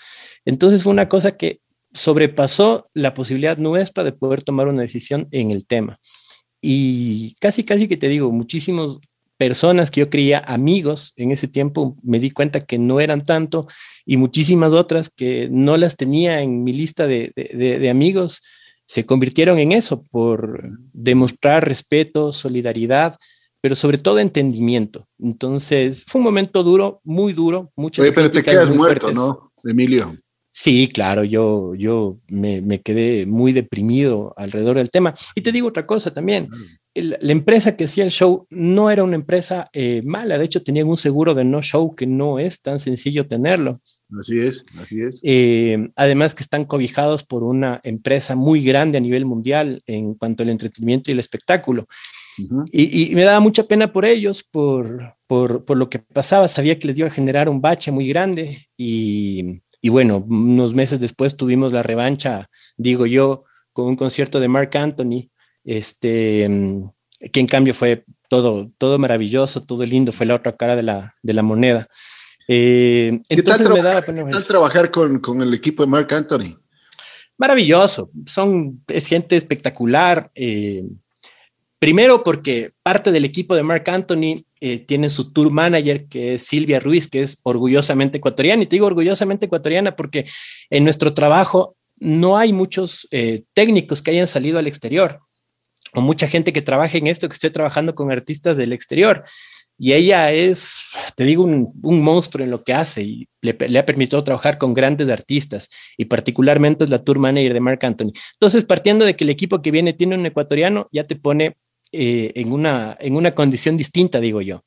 [SPEAKER 3] Entonces fue una cosa que sobrepasó la posibilidad nuestra de poder tomar una decisión en el tema. Y casi, casi que te digo, muchísimas personas que yo creía amigos en ese tiempo, me di cuenta que no eran tanto y muchísimas otras que no las tenía en mi lista de, de, amigos se convirtieron en eso por demostrar respeto, solidaridad, pero sobre todo entendimiento. Entonces, fue un momento duro, muy duro.
[SPEAKER 2] Muchas Oye, pero te quedas muerto, ¿no, Emilio?
[SPEAKER 3] Sí, claro, yo, yo me, me, quedé muy deprimido alrededor del tema. Y te digo otra cosa también, la empresa que hacía el show no era una empresa eh, mala, de hecho tenían un seguro de no show que no es tan sencillo tenerlo.
[SPEAKER 2] Así es, así es.
[SPEAKER 3] Eh, además que están cobijados por una empresa muy grande a nivel mundial en cuanto al entretenimiento y el espectáculo. y, me daba mucha pena por ellos, por, por, por, lo que pasaba. Sabía que les iba a generar un bache muy grande y, y bueno, unos meses después tuvimos la revancha, digo yo, con un concierto de Mark Anthony este, mm, que en cambio fue todo, todo maravilloso, todo lindo, fue la otra cara de la, de la moneda.
[SPEAKER 2] Eh, ¿Qué, tal trabajar, ¿qué tal trabajar con, con, el equipo de Mark Anthony?
[SPEAKER 3] Maravilloso, son, es gente espectacular. Eh, primero porque parte del equipo de Mark Anthony eh, tiene su tour manager, que es Silvia Ruiz, que es orgullosamente ecuatoriana. Y te digo orgullosamente ecuatoriana porque en nuestro trabajo no hay muchos técnicos que hayan salido al exterior o mucha gente que trabaja en esto, que esté trabajando con artistas del exterior. Y ella es, te digo, un, monstruo en lo que hace y le, ha permitido trabajar con grandes artistas y particularmente es la tour manager de Mark Anthony. Entonces, partiendo de que el equipo que viene tiene un ecuatoriano, ya te pone eh, en, una, en una condición distinta, digo yo.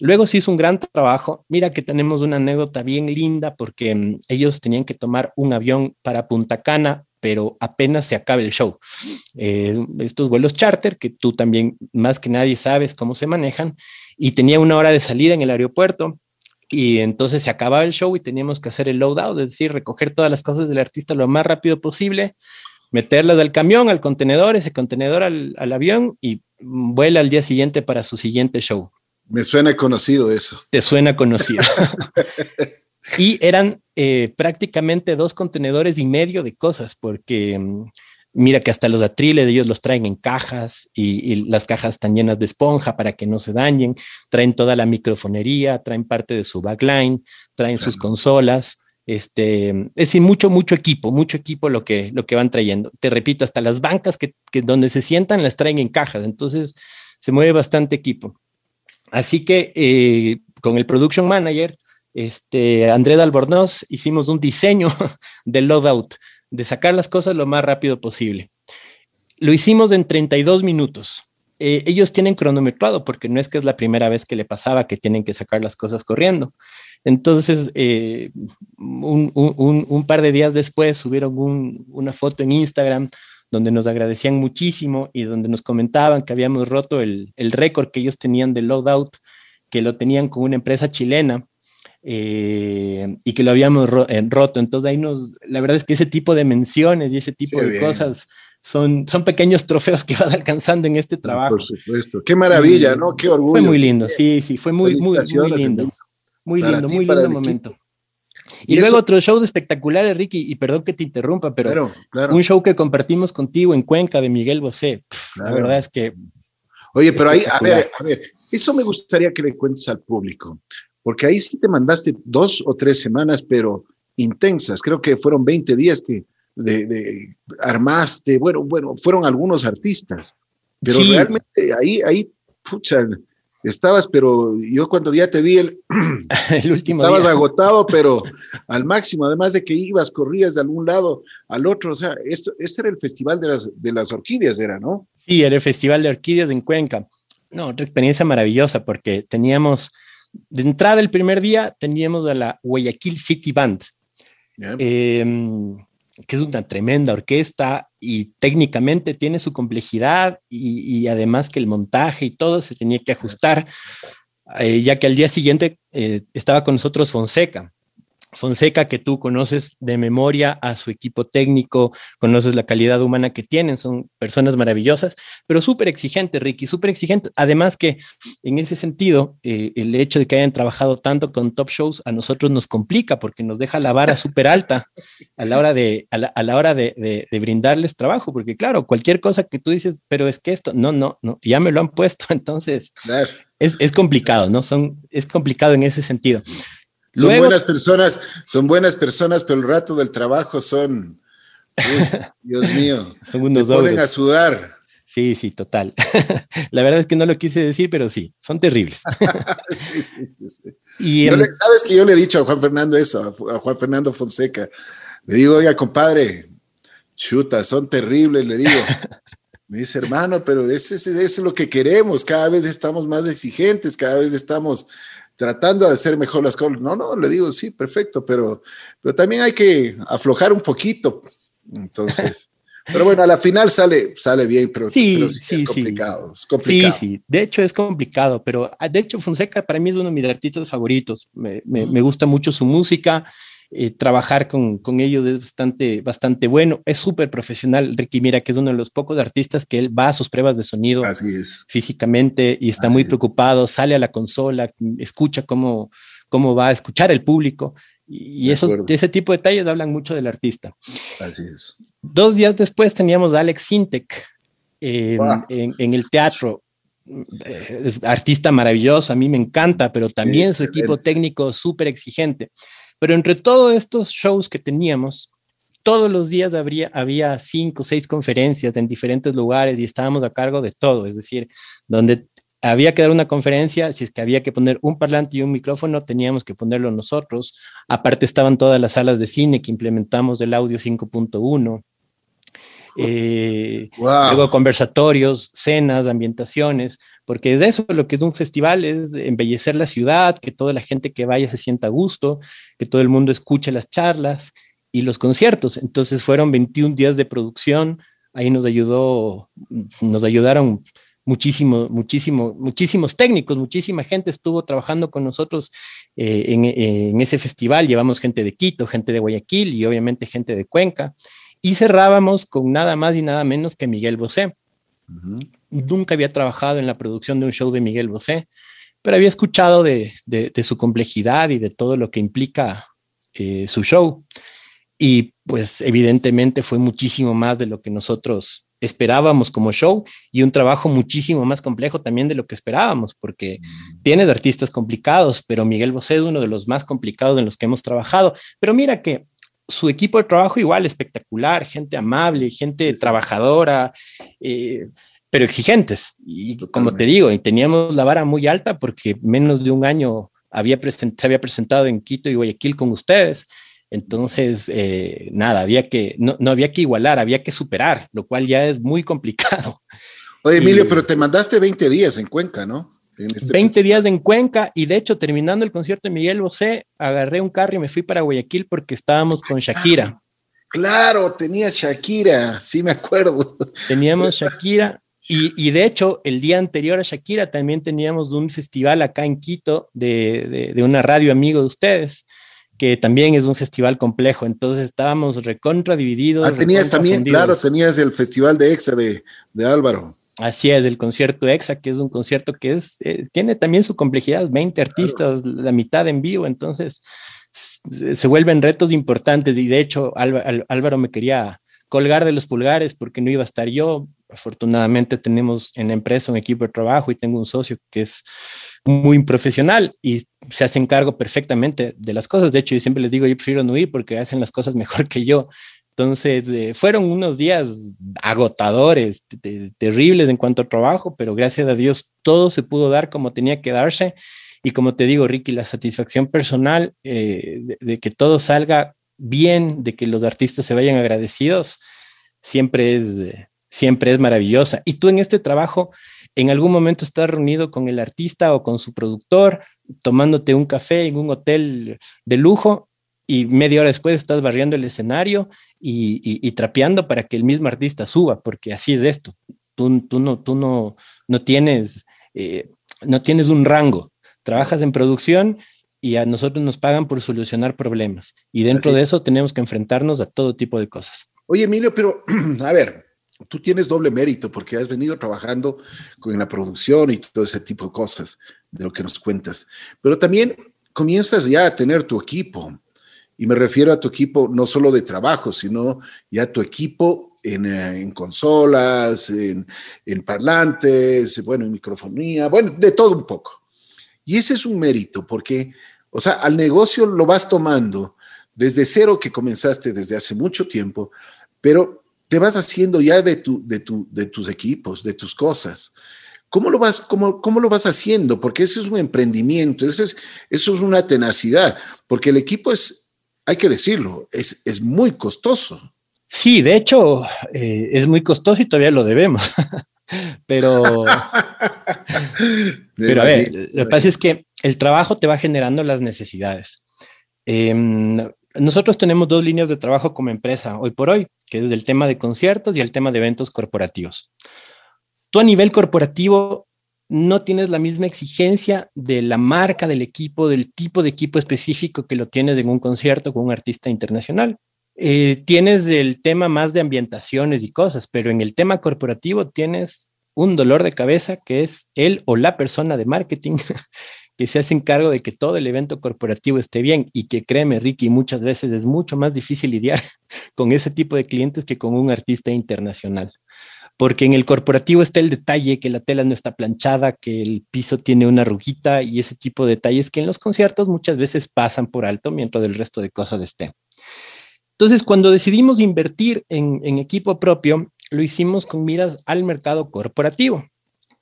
[SPEAKER 3] Luego se hizo un gran trabajo. Mira que tenemos una anécdota bien linda porque mm, ellos tenían que tomar un avión para Punta Cana pero apenas se acabe el show. Eh, estos vuelos charter, que tú también más que nadie sabes cómo se manejan, y tenía una hora de salida en el aeropuerto, y entonces se acababa el show y teníamos que hacer el loadout, es decir, recoger todas las cosas del artista lo más rápido posible, meterlas al camión, al contenedor, ese contenedor al, al avión y vuela al día siguiente para su siguiente show.
[SPEAKER 2] Me suena conocido eso.
[SPEAKER 3] Te suena conocido. <laughs> y eran eh, prácticamente dos contenedores y medio de cosas, porque mm, mira que hasta los atriles ellos los traen en cajas y, las cajas están llenas de esponja para que no se dañen, traen toda la microfonería, traen parte de su backline, traen sus consolas. Este, es decir, mucho, mucho equipo, mucho equipo lo que, lo que van trayendo. Te repito, hasta las bancas que, donde se sientan las traen en cajas, entonces se mueve bastante equipo. Así que eh, con el Production Manager, este, Andrés Albornoz, hicimos un diseño <laughs> de loadout, de sacar las cosas lo más rápido posible. Lo hicimos en 32 minutos. Eh, ellos tienen cronometrado porque no es que es la primera vez que le pasaba que tienen que sacar las cosas corriendo. Entonces, eh, un, par de días después subieron una foto en Instagram donde nos agradecían muchísimo y donde nos comentaban que habíamos roto el, el récord que ellos tenían de loadout que lo tenían con una empresa chilena eh, y que lo habíamos roto. Entonces ahí nos, la verdad es que ese tipo de menciones y ese tipo de cosas son, son pequeños trofeos que van <laughs> alcanzando en este trabajo.
[SPEAKER 2] Por supuesto. Qué maravilla, ¿no? Qué orgullo.
[SPEAKER 3] Fue muy lindo, sí, sí, fue muy, muy, muy lindo. Muy lindo, muy lindo momento. Y, luego otro show espectacular, Ricky, y perdón que te interrumpa, pero un show que compartimos contigo en Cuenca de Miguel Bosé. La verdad es que.
[SPEAKER 2] Oye, pero ahí, a ver, a ver, eso me gustaría que le cuentes al público, porque ahí sí te mandaste dos o tres semanas, pero intensas. Creo que fueron 20 días que de, armaste, bueno, bueno, fueron algunos artistas, pero realmente ahí, ahí, pucha, estabas, pero yo cuando ya te vi el, <clears throat> <laughs> el último estabas agotado, <laughs> pero al máximo, además de que ibas, corrías de algún lado al otro, o sea, esto, este era el festival de las, de las orquídeas, era, ¿no?
[SPEAKER 3] Sí, era el festival de orquídeas en Cuenca. No, otra experiencia maravillosa porque teníamos, de entrada el primer día, teníamos a la Guayaquil City Band que es una tremenda orquesta y técnicamente tiene su complejidad y, además que el montaje y todo se tenía que ajustar, eh, ya que al día siguiente eh, estaba con nosotros Fonseca. Fonseca, que tú conoces de memoria a su equipo técnico, conoces la calidad humana que tienen, son personas maravillosas, pero súper exigentes, Ricky, súper exigentes. Además que en ese sentido, eh, el hecho de que hayan trabajado tanto con top shows a nosotros nos complica porque nos deja la vara súper alta a la hora, de, a la, hora de, brindarles trabajo, porque claro, cualquier cosa que tú dices, pero es que esto, no, no, no, ya me lo han puesto, <laughs> entonces es, es complicado, ¿no? Son, es complicado en ese sentido.
[SPEAKER 2] Son buenas personas, son buenas personas, pero el rato del trabajo son, <laughs> Dios mío, son unos ponen a sudar.
[SPEAKER 3] Sí, sí, total. <laughs> La verdad es que no lo quise decir, pero sí, son terribles. <laughs> sí, sí,
[SPEAKER 2] sí, y, Sabes que yo le he dicho a Juan Fernando eso, a Juan Fernando Fonseca. Le digo, oiga, compadre, chuta, son terribles, le digo. Me dice, hermano, pero eso es lo que queremos. Cada vez estamos más exigentes, cada vez estamos tratando de hacer mejor las cosas. No, no, le digo, sí, perfecto, pero, pero también hay que aflojar un poquito. Entonces, <laughs> pero bueno, a la final sale, sale bien, pero sí, es complicado. Es complicado.
[SPEAKER 3] Sí, sí, de hecho es complicado, pero ah, de hecho Fonseca para mí es uno de mis artistas favoritos. Me, me, me gusta mucho su música. Eh, trabajar con, con, ellos es bastante, bastante bueno. Es súper profesional. Ricky Mira, que es uno de los pocos artistas que él va a sus pruebas de sonido físicamente y está muy preocupado, sale a la consola, escucha cómo, cómo va a escuchar el público. Y, esos, ese tipo de detalles hablan mucho del artista.
[SPEAKER 2] Así es.
[SPEAKER 3] Dos días después teníamos a Alex Sintek en, en, el teatro es artista maravilloso, a mí me encanta, pero también su equipo técnico súper exigente. Pero entre todos estos shows que teníamos, todos los días habría, había cinco o seis conferencias en diferentes lugares y estábamos a cargo de todo, es decir, donde había que dar una conferencia, si es que había que poner un parlante y un micrófono, teníamos que ponerlo nosotros. Aparte estaban todas las salas de cine que implementamos del audio 5.1. Eh, luego conversatorios, cenas, ambientaciones porque es eso, lo que es un festival es embellecer la ciudad, que toda la gente que vaya se sienta a gusto, que todo el mundo escuche las charlas y los conciertos. Entonces fueron 21 días de producción, ahí nos ayudó, nos ayudaron muchísimo, muchísimo, muchísimos técnicos, muchísima gente estuvo trabajando con nosotros eh, en, ese festival. Llevamos gente de Quito, gente de Guayaquil y obviamente gente de Cuenca. Y cerrábamos con nada más y nada menos que Miguel Bosé. Nunca había trabajado en la producción de un show de Miguel Bosé, pero había escuchado de, su complejidad y de todo lo que implica eh, su show. Y pues evidentemente fue muchísimo más de lo que nosotros esperábamos como show y un trabajo muchísimo más complejo también de lo que esperábamos, porque mm. tiene de artistas complicados, pero Miguel Bosé es uno de los más complicados en los que hemos trabajado. Pero mira que su equipo de trabajo igual espectacular, gente amable, gente trabajadora, eh, pero exigentes. Y como te digo, y teníamos la vara muy alta porque menos de un año había se había presentado en Quito y Guayaquil con ustedes. Entonces, eh, nada, había que, no, no, había que igualar, había que superar, lo cual ya es muy complicado. <laughs>
[SPEAKER 2] Oye, Emilio, pero te mandaste 20 días en Cuenca, ¿no?
[SPEAKER 3] 20 este días en Cuenca y de hecho terminando el concierto de Miguel Bosé, agarré un carro y me fui para Guayaquil porque estábamos con Shakira.
[SPEAKER 2] Claro, tenía Shakira, sí me acuerdo.
[SPEAKER 3] Teníamos Shakira Y, de hecho, el día anterior a Shakira también teníamos un festival acá en Quito de, de, una radio amigo de ustedes, que también es un festival complejo. Entonces estábamos recontra divididos.
[SPEAKER 2] Ah, tenías también, claro, tenías el festival de EXA de, de Álvaro.
[SPEAKER 3] Así es, el concierto EXA, que es un concierto que es, eh, tiene también su complejidad, 20 artistas, la mitad en vivo, entonces se vuelven retos importantes y de hecho Álvaro me quería colgar de los pulgares porque no iba a estar yo. Afortunadamente tenemos en la empresa un equipo de trabajo y tengo un socio que es muy profesional y se hacen cargo perfectamente de las cosas. De hecho, yo siempre les digo, yo prefiero no ir porque hacen las cosas <laughs> mejor que yo. Entonces, eh, fueron unos días agotadores, terribles en cuanto a trabajo, pero gracias a Dios todo se pudo dar como tenía que darse. Y como te digo, Ricky, la satisfacción personal eh, de, que todo salga bien, de que los artistas se vayan agradecidos, siempre es, siempre es maravillosa. Y tú en este trabajo, en algún momento estás reunido con el artista o con su productor, tomándote un café en un hotel de lujo y media hora después estás barriendo el escenario y, trapeando para que el mismo artista suba, porque así es esto. Tú, tú no, tú no, no, tienes, eh, no tienes un rango. Trabajas en producción y a nosotros nos pagan por solucionar problemas. Y dentro de eso tenemos que enfrentarnos a todo tipo de cosas.
[SPEAKER 2] Oye, Emilio, pero <clears throat> a ver, tú tienes doble mérito porque has venido trabajando con la producción y todo ese tipo de cosas de lo que nos cuentas. Pero también comienzas ya a tener tu equipo. Y me refiero a tu equipo no solo de trabajo, sino ya tu equipo en, eh, en consolas, en, en parlantes, bueno, en microfonía, bueno, de todo un poco. Y ese es un mérito, porque, o sea, al negocio lo vas tomando desde cero que comenzaste desde hace mucho tiempo, pero te vas haciendo ya de, tu, de, tu, de tus equipos, de tus cosas. ¿Cómo lo, vas, cómo, ¿Cómo lo vas haciendo? Porque ese es un emprendimiento, eso es, eso es una tenacidad, porque el equipo es, hay que decirlo, es, es muy costoso.
[SPEAKER 3] Sí, de hecho, eh, es muy costoso y todavía lo debemos. <laughs> <laughs> pero, <laughs> pero a ver, lo que pasa es que el trabajo te va generando las necesidades. Em, nosotros tenemos dos líneas de trabajo como empresa hoy por hoy, que es el tema de conciertos y el tema de eventos corporativos. Tú a nivel corporativo no tienes la misma exigencia de la marca del equipo, del tipo de equipo específico que lo tienes en un concierto con un artista internacional. Eh, tienes el tema más de ambientaciones y cosas, pero en el tema corporativo tienes un dolor de cabeza que es él o la persona de marketing <laughs> que se hace cargo de que todo el evento corporativo esté bien y que créeme, Ricky, muchas veces es mucho más difícil lidiar <laughs> con ese tipo de clientes que con un artista internacional. Porque en el corporativo está el detalle que la tela no está planchada, que el piso tiene una rugita y ese tipo de detalles que en los conciertos muchas veces pasan por alto mientras el resto de cosas estén. Entonces, cuando decidimos invertir en, equipo propio, lo hicimos con miras al mercado corporativo.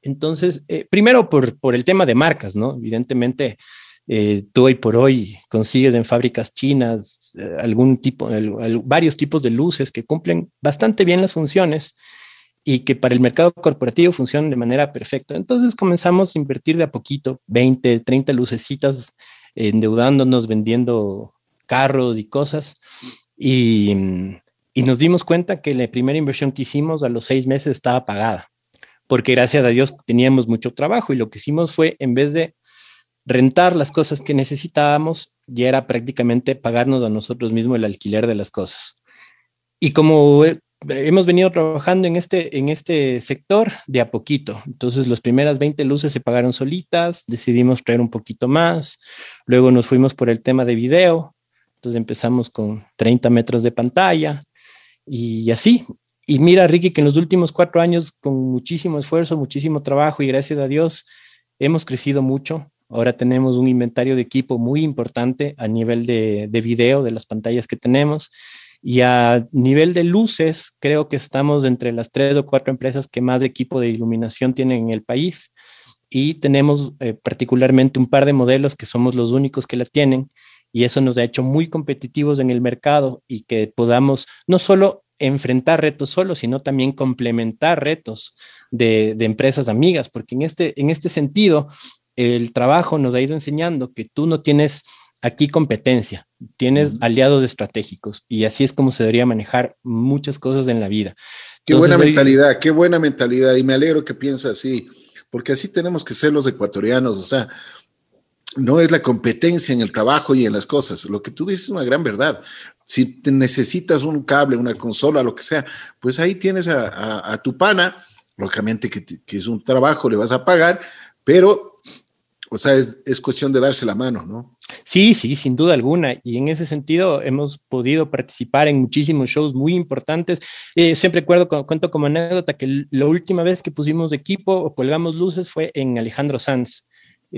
[SPEAKER 3] Entonces, eh, primero por, por, el tema de marcas, ¿no? Evidentemente, eh, tú hoy por hoy consigues en fábricas chinas eh, algún tipo, varios tipos de luces que cumplen bastante bien las funciones y que para el mercado corporativo funcionan de manera perfecta. Entonces comenzamos a invertir de a poquito, 20, 30 lucecitas, endeudándonos, vendiendo carros y cosas. Y, nos dimos cuenta que la primera inversión que hicimos a los seis meses estaba pagada, porque gracias a Dios teníamos mucho trabajo y lo que hicimos fue, en vez de rentar las cosas que necesitábamos, ya era prácticamente pagarnos a nosotros mismos el alquiler de las cosas. Y como hemos venido trabajando en este, en este sector de a poquito. Entonces, las primeras 20 luces se pagaron solitas, decidimos traer un poquito más, luego nos fuimos por el tema de video, entonces empezamos con 30 metros de pantalla y así. Y mira, Ricky, que en los últimos cuatro años, con muchísimo esfuerzo, muchísimo trabajo y gracias a Dios, hemos crecido mucho. Ahora tenemos un inventario de equipo muy importante a nivel de, de video, de las pantallas que tenemos. Y a nivel de luces, creo que estamos entre las tres o cuatro empresas que más equipo de iluminación tienen en el país. Y tenemos eh, particularmente un par de modelos que somos los únicos que la tienen y eso nos ha hecho muy competitivos en el mercado y que podamos no solo enfrentar retos solos, sino también complementar retos de, empresas amigas, porque en este, en este sentido, el trabajo nos ha ido enseñando que tú no tienes aquí competencia, tienes aliados estratégicos y así es como se debería manejar muchas cosas en la vida.
[SPEAKER 2] Qué buena mentalidad, qué buena mentalidad. Y me alegro que piensa así, porque así tenemos que ser los ecuatorianos. O sea, no es la competencia en el trabajo y en las cosas. Lo que tú dices es una gran verdad. Si necesitas un cable, una consola, lo que sea, pues ahí tienes a, tu pana, lógicamente que, que, es un trabajo, le vas a pagar, pero, o sea, es, es cuestión de darse la mano, ¿no?
[SPEAKER 3] Sí, sí, sin duda alguna. Y en ese sentido hemos podido participar en muchísimos shows muy importantes. Eh, siempre recuerdo, cuento como anécdota, que la última vez que pusimos equipo o colgamos luces fue en Alejandro Sanz.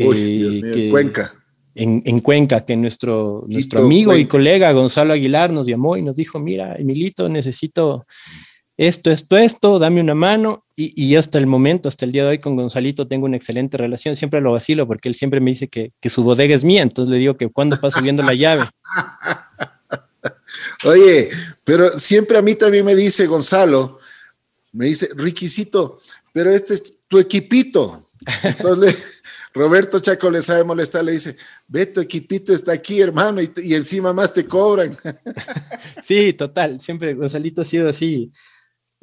[SPEAKER 2] Uy, eh, Cuenca.
[SPEAKER 3] En, Cuenca, que nuestro, nuestro amigo y colega Gonzalo Aguilar nos llamó y nos dijo, mira, Emilito, necesito esto, esto, esto, dame una mano. Y, hasta el momento, hasta el día de hoy con Gonzalito tengo una excelente relación, siempre lo vacilo porque él siempre me dice que, su bodega es mía, entonces le digo que cuando paso viendo la llave. <laughs>
[SPEAKER 2] Oye, pero siempre a mí también me dice Gonzalo, me dice, Riquisito, pero este es tu equipito. Entonces Roberto Chaco le sabe molestar, le dice, ve tu equipito está aquí, hermano, y, encima más te cobran. <laughs>
[SPEAKER 3] Sí, total, siempre Gonzalito ha sido así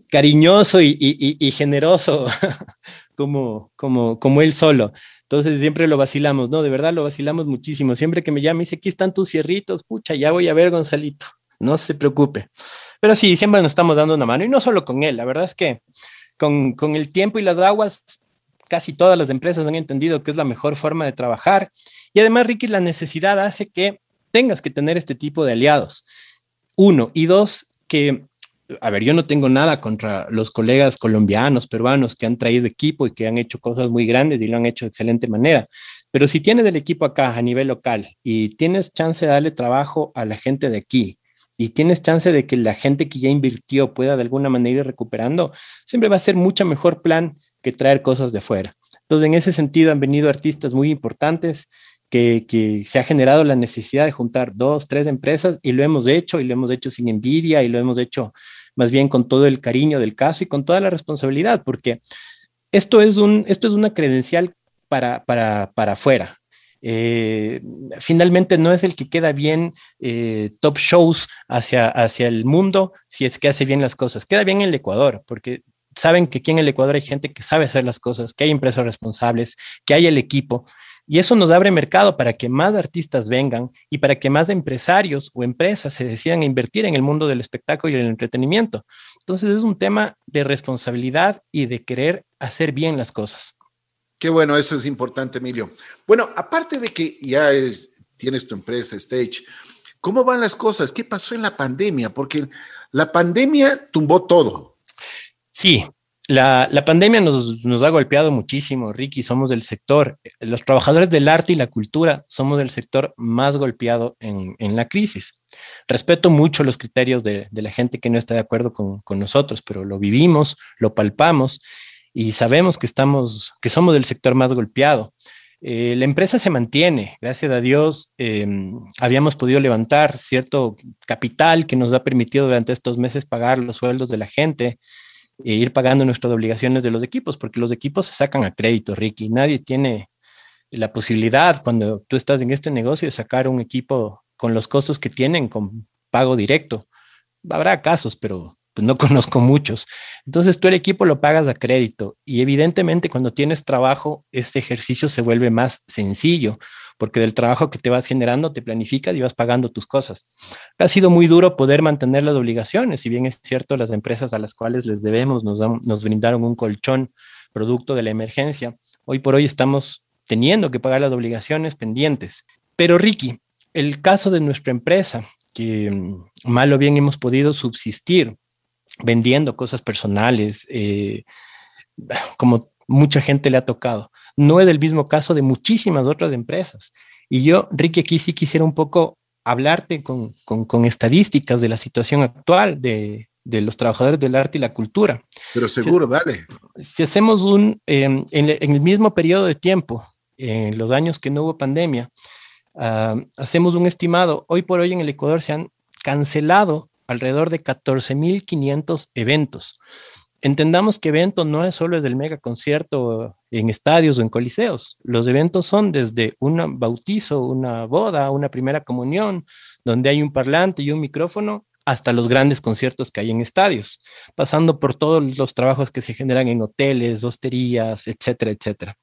[SPEAKER 3] cariñoso y, generoso <laughs> como, como, como él solo. Entonces siempre lo vacilamos, ¿no? De verdad lo vacilamos muchísimo. Siempre que me llama, dice, aquí están tus fierritos, pucha, ya voy a ver, Gonzalito. No se preocupe. Pero sí, siempre nos estamos dando una mano y no solo con él. La verdad es que con, con el tiempo y las aguas, casi todas las empresas han entendido que es la mejor forma de trabajar. Y además, Ricky, la necesidad hace que tengas que tener este tipo de aliados. Uno. Y dos, que a ver, yo no tengo nada contra los colegas colombianos, peruanos que han traído equipo y que han hecho cosas muy grandes y lo han hecho de excelente manera. Pero si tienes el equipo acá a nivel local y tienes chance de darle trabajo a la gente de aquí y tienes chance de que la gente que ya invirtió pueda de alguna manera ir recuperando, siempre va a ser mucho mejor plan que traer cosas de afuera. Entonces, en ese sentido, han venido artistas muy importantes que, se ha generado la necesidad de juntar dos, tres empresas y lo hemos hecho y lo hemos hecho sin envidia y lo hemos hecho más bien con todo el cariño del caso y con toda la responsabilidad, porque esto es, un, esto es una credencial para, para, para afuera. Eh, finalmente no es el que queda bien eh, top shows hacia, hacia el mundo si es que hace bien las cosas. Queda bien en el Ecuador, porque saben que aquí en el Ecuador hay gente que sabe hacer las cosas, que hay empresas responsables, que hay el equipo y eso nos abre mercado para que más artistas vengan y para que más empresarios o empresas se decidan a invertir en el mundo del espectáculo y el entretenimiento. Entonces es un tema de responsabilidad y de querer hacer bien las cosas.
[SPEAKER 2] Qué bueno, eso es importante, Emilio. Bueno, aparte de que ya tienes tu empresa, Stage, ¿cómo van las cosas? ¿Qué pasó en la pandemia? Porque la pandemia tumbó todo.
[SPEAKER 3] Sí, la, pandemia nos, ha golpeado muchísimo, Ricky, somos del sector, los trabajadores del arte y la cultura somos del sector más golpeado en, la crisis. Respeto mucho los criterios de, la gente que no está de acuerdo con, nosotros, pero lo vivimos, lo palpamos y sabemos que, estamos, que somos del sector más golpeado. Eh, la empresa se mantiene, gracias a Dios, em, habíamos podido levantar cierto capital que nos ha permitido durante estos meses pagar los sueldos de la gente e ir pagando nuestras obligaciones de los equipos, porque los equipos se sacan a crédito, Ricky. Nadie tiene la posibilidad cuando tú estás en este negocio de sacar un equipo con los costos que tienen con pago directo. Habrá casos, pero pues no <laughs> conozco muchos. Entonces tú el equipo lo pagas a crédito y evidentemente cuando tienes trabajo, este ejercicio se vuelve más sencillo porque del trabajo que te vas generando te planificas y vas pagando tus cosas. Ha sido muy duro poder mantener las obligaciones, si bien es cierto, las empresas a las cuales les debemos nos, brindaron un colchón producto de la emergencia. Hoy por hoy estamos teniendo que pagar las obligaciones pendientes. Pero Ricky, el caso de nuestra empresa, que mm, mal o bien hemos podido subsistir vendiendo cosas personales, eh, como mucha gente le ha tocado. No es el mismo caso de muchísimas otras empresas. Y yo, Ricky, aquí sí quisiera un poco hablarte con, estadísticas de la situación actual de, los trabajadores del arte y la cultura.
[SPEAKER 2] Pero seguro, dale.
[SPEAKER 3] Si hacemos un, em, en, el mismo periodo de tiempo, en los años que no hubo pandemia, hacemos un estimado, hoy por hoy en el Ecuador se han cancelado alrededor de 14.500 eventos. Entendamos que evento no es solo el mega concierto en estadios o en coliseos. Los eventos son desde un bautizo, una boda, una primera comunión, donde hay un parlante y un micrófono, hasta los grandes conciertos que hay en estadios, pasando por todos los trabajos que se generan en hoteles, hosterías, etcétera, etcétera.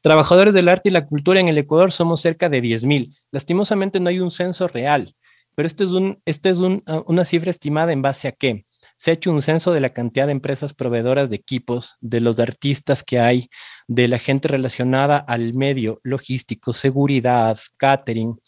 [SPEAKER 3] Trabajadores del arte y la cultura en el Ecuador somos cerca de 10.000. Lastimosamente no hay un censo real, pero este es, un, este es ah, una cifra estimada en base a qué? Se ha hecho un censo de la cantidad de empresas proveedoras de equipos, de los artistas que hay, de la gente relacionada al medio logístico, seguridad, catering,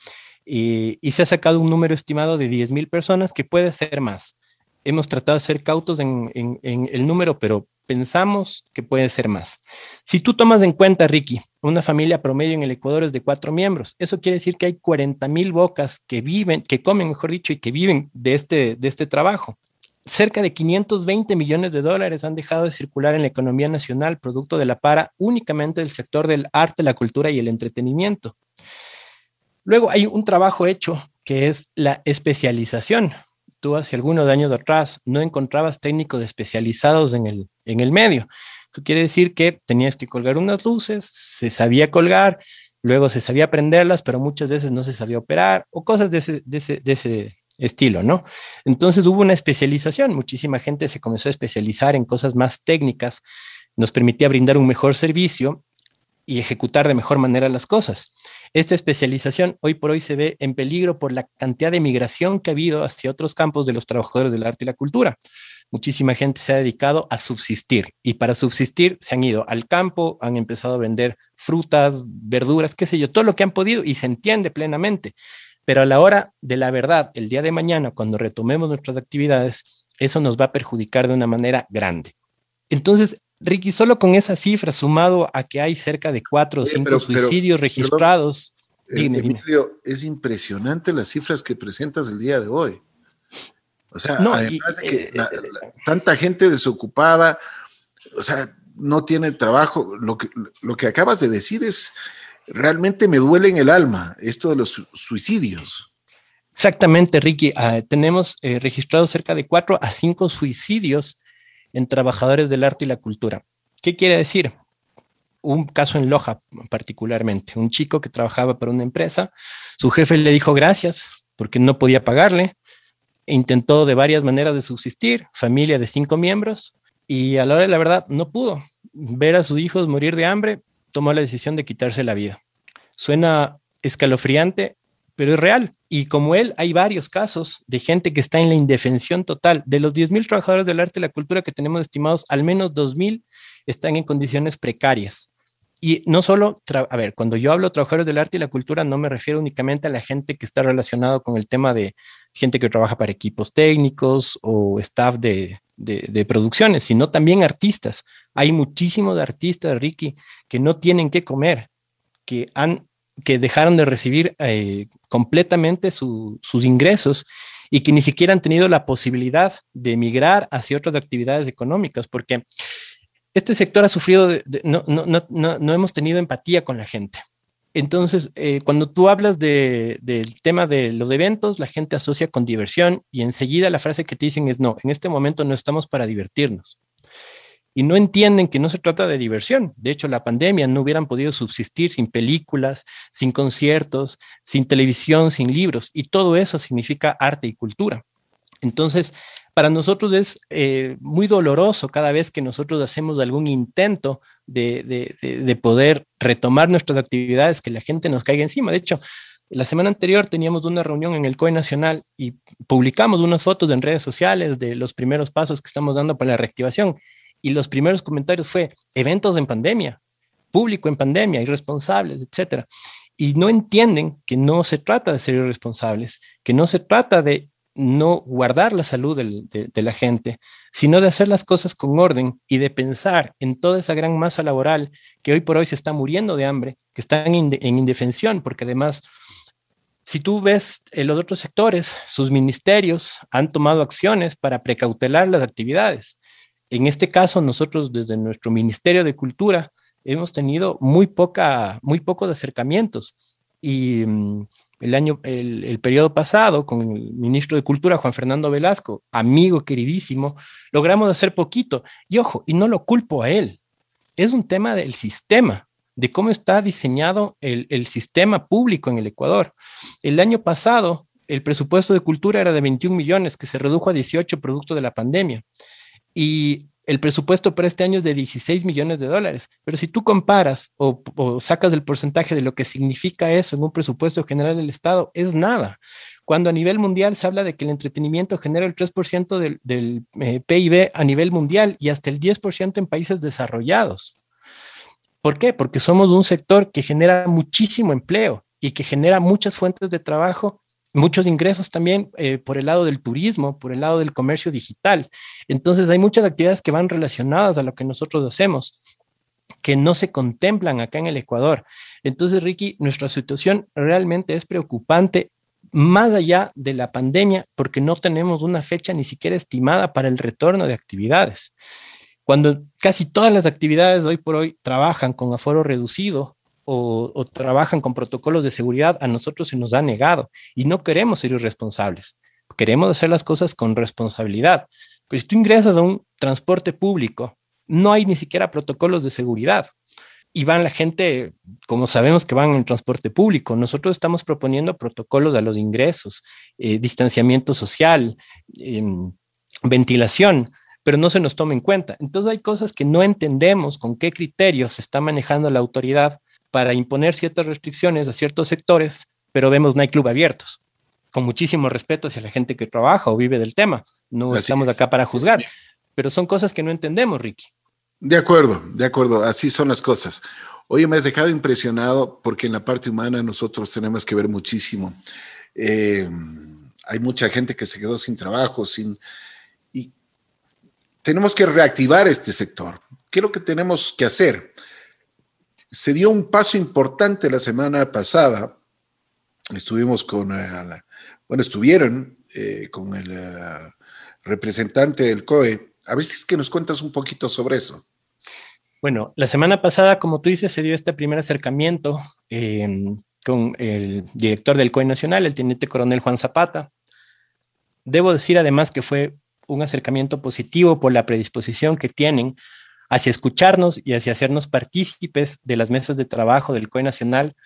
[SPEAKER 3] y, se ha sacado un número estimado de 10.000 personas que puede ser más. Hemos tratado de ser cautos en, en el número, pero pensamos que puede ser más. Si tú tomas en cuenta, Ricky, una familia promedio en el Ecuador es de cuatro miembros, eso quiere decir que hay 40 mil bocas que viven, que comen, mejor dicho, y que viven de este, de este trabajo. Cerca de 520 millones de dólares han dejado de circular en la economía nacional, producto de la para únicamente del sector del arte, la cultura y el entretenimiento. Luego hay un trabajo hecho que es la especialización tú hace algunos años atrás no encontrabas técnicos especializados en el, en el medio. Eso quiere decir que tenías que colgar unas luces, se sabía colgar, luego se sabía prenderlas, pero muchas veces no se sabía operar o cosas de ese, de ese, de ese estilo, ¿no? Entonces hubo una especialización, muchísima gente se comenzó a especializar en cosas más técnicas, nos permitía brindar un mejor servicio y ejecutar de mejor manera las cosas. Esta especialización hoy por hoy se ve en peligro por la cantidad de migración que ha habido hacia otros campos de los trabajadores del arte y la cultura. Muchísima gente se ha dedicado a subsistir y para subsistir se han ido al campo, han empezado a vender frutas, verduras, qué sé yo, todo lo que han podido y se entiende plenamente. Pero a la hora de la verdad, el día de mañana, cuando retomemos nuestras actividades, eso nos va a perjudicar de una manera grande. Entonces, Ricky, solo con esa cifra, sumado a que hay cerca de cuatro o cinco suicidios registrados.
[SPEAKER 2] Eh, Emilio, es impresionante las cifras que presentas el día de hoy. O sea, además de que eh, eh, tanta gente desocupada, o sea, no tiene trabajo. Lo que, lo que acabas de decir es, realmente me duele en el alma esto de los suicidios.
[SPEAKER 3] Exactamente, Ricky. Ah, tenemos registrados cerca de cuatro a cinco suicidios en trabajadores del arte y la cultura. ¿Qué quiere decir? Un caso en Loja particularmente, un chico que trabajaba para una empresa, su jefe le dijo gracias porque no podía pagarle, intentó de varias maneras de subsistir, familia de cinco miembros, y a la hora de la verdad no pudo. Ver a sus hijos morir de hambre, tomó la decisión de quitarse la vida. Suena escalofriante, pero es real. Y como él, hay varios casos de gente que está en la indefensión total. De los 10.000 trabajadores del arte y la cultura que tenemos estimados, al menos 2.000 están en condiciones precarias. Y no solo, a ver, cuando yo hablo de trabajadores del arte y la cultura, no me refiero únicamente a la gente que está relacionado con el tema de gente que trabaja para equipos técnicos o staff de, de, de producciones, sino también artistas. Hay muchísimos artistas, Ricky, que no tienen que comer, que han que dejaron de recibir eh, completamente sus ingresos y que ni siquiera han tenido la posibilidad de emigrar hacia otras actividades económicas, porque este sector ha sufrido, no, no, no, no, hemos tenido empatía con la gente. Entonces, eh, cuando tú hablas de, del tema de los eventos, la gente asocia con diversión y enseguida la frase que te dicen es, no, en este momento no estamos para divertirnos y no entienden que no se trata de diversión. De hecho, la pandemia no hubieran podido subsistir sin películas, sin conciertos, sin televisión, sin libros, y todo eso significa arte y cultura. Entonces, para nosotros es eh, muy doloroso cada vez que nosotros hacemos algún intento de, de, poder retomar nuestras actividades, que la gente nos caiga encima. De hecho, la semana anterior teníamos una reunión en el COE Nacional y publicamos unas fotos en redes sociales de los primeros pasos que estamos dando para la reactivación y los primeros comentarios fue eventos en pandemia, público en pandemia, irresponsables, etcétera. Y no entienden que no se trata de ser irresponsables, que no se trata de no guardar la salud de, la gente, sino de hacer las cosas con orden y de pensar en toda esa gran masa laboral que hoy por hoy se está muriendo de hambre, que están en, en indefensión, porque además, si tú ves en los otros sectores, sus ministerios han tomado acciones para precautelar las actividades en este caso, nosotros desde nuestro Ministerio de Cultura hemos tenido muy, poca, muy pocos acercamientos. Y mm, el año, el, el, periodo pasado, con el ministro de Cultura, Juan Fernando Velasco, amigo queridísimo, logramos hacer poquito. Y ojo, y no lo culpo a él, es un tema del sistema, de cómo está diseñado el, el sistema público en el Ecuador. El año pasado, el presupuesto de cultura era de 21 millones, que se redujo a 18 producto de la pandemia. Y el presupuesto para este año es de 16 millones de dólares. Pero si tú comparas o, sacas el porcentaje de lo que significa eso en un presupuesto general del Estado, es nada. Cuando a nivel mundial se habla de que el entretenimiento genera el 3% del, del eh, PIB a nivel mundial y hasta el 10% en países desarrollados. ¿Por qué? Porque somos un sector que genera muchísimo empleo y que genera muchas fuentes de trabajo muchos ingresos también eh, por el lado del turismo, por el lado del comercio digital. Entonces hay muchas actividades que van relacionadas a lo que nosotros hacemos que no se contemplan acá en el Ecuador. Entonces, Ricky, nuestra situación realmente es preocupante más allá de la pandemia porque no tenemos una fecha ni siquiera estimada para el retorno de actividades. Cuando casi todas las actividades hoy por hoy trabajan con aforo reducido, o, trabajan con protocolos de seguridad, a nosotros se nos ha negado y no queremos ser irresponsables. Queremos hacer las cosas con responsabilidad. Pero si tú ingresas a un transporte público, no hay ni siquiera protocolos de seguridad. Y van la gente, como sabemos que van en transporte público, nosotros estamos proponiendo protocolos a los ingresos, eh, distanciamiento social, em, ventilación, pero no se nos toma en cuenta. Entonces hay cosas que no entendemos con qué criterios se está manejando la autoridad para imponer ciertas restricciones a ciertos sectores, pero vemos nightclub abiertos, con muchísimo respeto hacia la gente que trabaja o vive del tema. No estamos acá para juzgar, pero son cosas que no entendemos, Ricky.
[SPEAKER 2] De acuerdo, de acuerdo, así son las cosas. Oye, me has dejado impresionado porque en la parte humana nosotros tenemos que ver muchísimo. Eh, hay mucha gente que se quedó sin trabajo, sin... Y tenemos que reactivar este sector. ¿Qué es lo que tenemos que hacer? Se dio un paso importante la semana pasada. Estuvimos con, eh, bueno, estuvieron eh, con el eh, representante del COE. A ver si es que nos cuentas un poquito sobre eso.
[SPEAKER 3] Bueno, la semana pasada, como tú dices, se dio este primer acercamiento con el director del COE Nacional, el teniente coronel Juan Zapata. Debo decir además que fue un acercamiento positivo por la predisposición que tienen hacia escucharnos y hacia hacernos partícipes de las mesas de trabajo del COE Nacional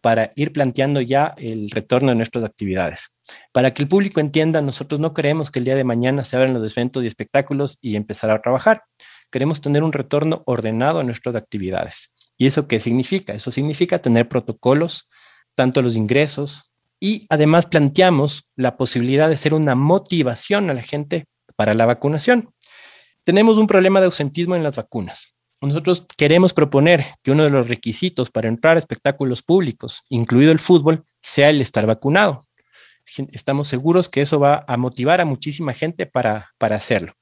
[SPEAKER 3] para ir planteando ya el retorno de nuestras actividades. Para que el público entienda, nosotros no queremos que el día de mañana se abran los eventos y espectáculos y empezar a trabajar. Queremos tener un retorno ordenado a nuestras actividades. ¿Y eso qué significa? Eso significa tener protocolos, tanto los ingresos, y además planteamos la posibilidad de ser una motivación a la gente para la vacunación tenemos un problema de ausentismo en las vacunas. Nosotros queremos proponer que uno de los requisitos para entrar a espectáculos públicos, incluido el fútbol, sea el estar vacunado. Estamos seguros que eso va a motivar a muchísima gente para, para hacerlo.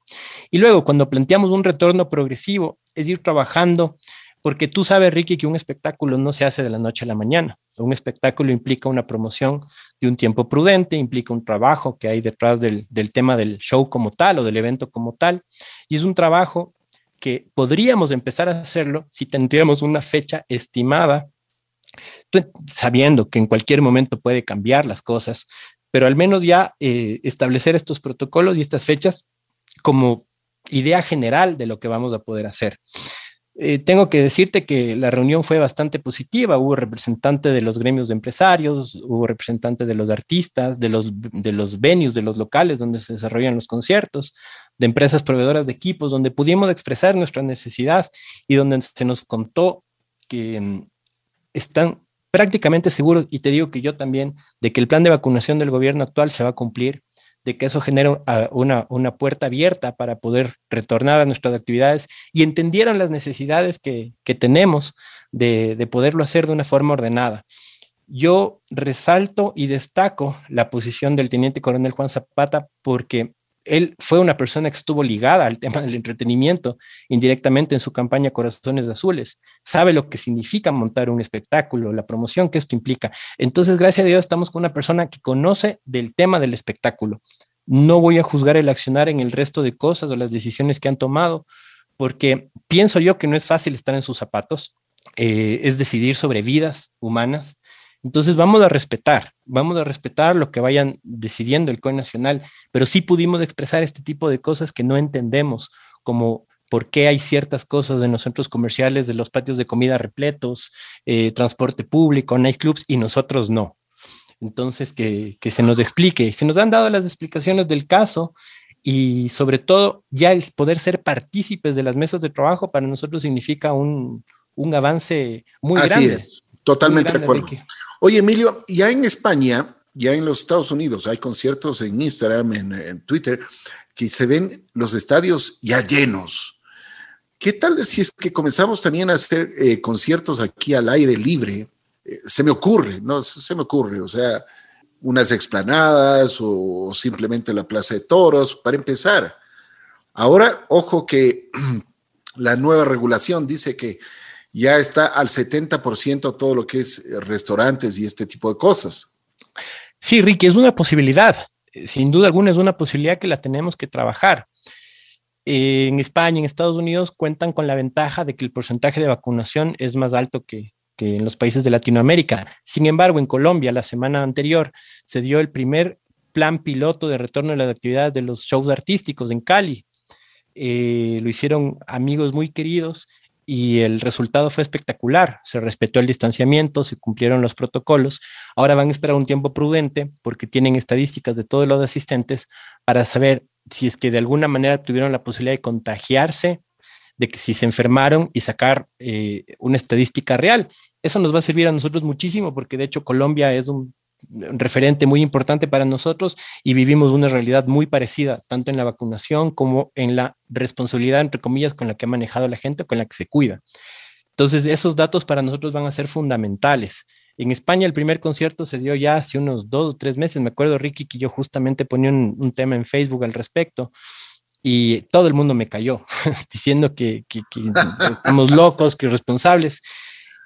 [SPEAKER 3] Y luego, cuando planteamos un retorno progresivo, es ir trabajando porque tú sabes, Ricky, que un espectáculo no se hace de la noche a la mañana. Un espectáculo implica una promoción de un tiempo prudente, implica un trabajo que hay detrás del, tema del show como tal o del evento como tal. Y es un trabajo que podríamos empezar a hacerlo si tendríamos una fecha estimada, sabiendo que en cualquier momento puede cambiar las cosas, pero al menos ya eh, establecer estos protocolos y estas fechas como idea general de lo que vamos a poder hacer. Eh, tengo que decirte que la reunión fue bastante positiva. Hubo representante de los gremios de empresarios, hubo representante de los artistas, de los, de los venues, de los locales donde se desarrollan los conciertos, de empresas proveedoras de equipos, donde pudimos expresar nuestra necesidad y donde se nos contó que mm, están prácticamente seguros, y te digo que yo también, de que el plan de vacunación del gobierno actual se va a cumplir de que eso genera una, una, puerta abierta para poder retornar a nuestras actividades y entendieron las necesidades que, que tenemos de, de, poderlo hacer de una forma ordenada. Yo resalto y destaco la posición del teniente coronel Juan Zapata porque él fue una persona que estuvo ligada al <laughs> tema del entretenimiento indirectamente en su campaña Corazones Azules. Sabe lo que significa montar un espectáculo, la promoción que esto implica. Entonces, gracias a Dios, estamos con una persona que conoce del tema del espectáculo. No voy a juzgar el accionar en el resto de cosas o las decisiones que han tomado, porque pienso yo que no es fácil estar en sus zapatos, eh, es decidir sobre vidas humanas, entonces vamos a respetar, vamos a respetar lo que vayan decidiendo el COE Nacional, pero sí pudimos expresar este tipo de cosas que no entendemos, como por qué hay ciertas cosas en los centros comerciales, de los patios de comida repletos, eh, transporte público, nightclubs y nosotros no. Entonces, que, que se nos explique. Se nos han dado las explicaciones del caso y sobre todo ya el poder ser partícipes de las mesas de trabajo para nosotros significa un, un avance muy
[SPEAKER 2] Así
[SPEAKER 3] grande.
[SPEAKER 2] Es, totalmente de acuerdo. Oye, Emilio, ya en España, ya en los Estados Unidos, hay conciertos en Instagram, en, en Twitter, que se ven los estadios ya llenos. ¿Qué tal si es que comenzamos también a hacer eh, conciertos aquí al aire libre? Eh, se me ocurre, ¿no? Se me ocurre, o sea, unas explanadas o, o simplemente la Plaza de Toros, para empezar. Ahora, ojo que <clears throat> la nueva regulación dice que ya está al 70% todo lo que es restaurantes y este tipo de cosas.
[SPEAKER 3] Sí, Ricky, es una posibilidad. Sin duda alguna es una posibilidad que la tenemos que trabajar. En España, en Estados Unidos, cuentan con la ventaja de que el porcentaje de vacunación es más alto que, que en los países de Latinoamérica. Sin embargo, en Colombia, la semana anterior, se dio el primer plan piloto de retorno de las actividades de los shows artísticos en Cali. Eh, lo hicieron amigos muy queridos y el resultado fue espectacular. Se respetó el distanciamiento, se cumplieron los protocolos. Ahora van a esperar un tiempo prudente porque tienen estadísticas de todos los asistentes para saber si es que de alguna manera tuvieron la posibilidad de contagiarse, de que si se enfermaron y sacar eh, una estadística real. Eso nos va a servir a nosotros muchísimo porque de hecho Colombia es un referente muy importante para nosotros y vivimos una realidad muy parecida, tanto en la vacunación como en la responsabilidad, entre comillas, con la que ha manejado la gente, con la que se cuida. Entonces, esos datos para nosotros van a ser fundamentales. En España el primer concierto se dio ya hace unos dos o tres meses. Me acuerdo, Ricky, que yo justamente ponía un, un tema en Facebook al respecto y todo el mundo me cayó <laughs> diciendo que, que, que <laughs> estamos locos, que irresponsables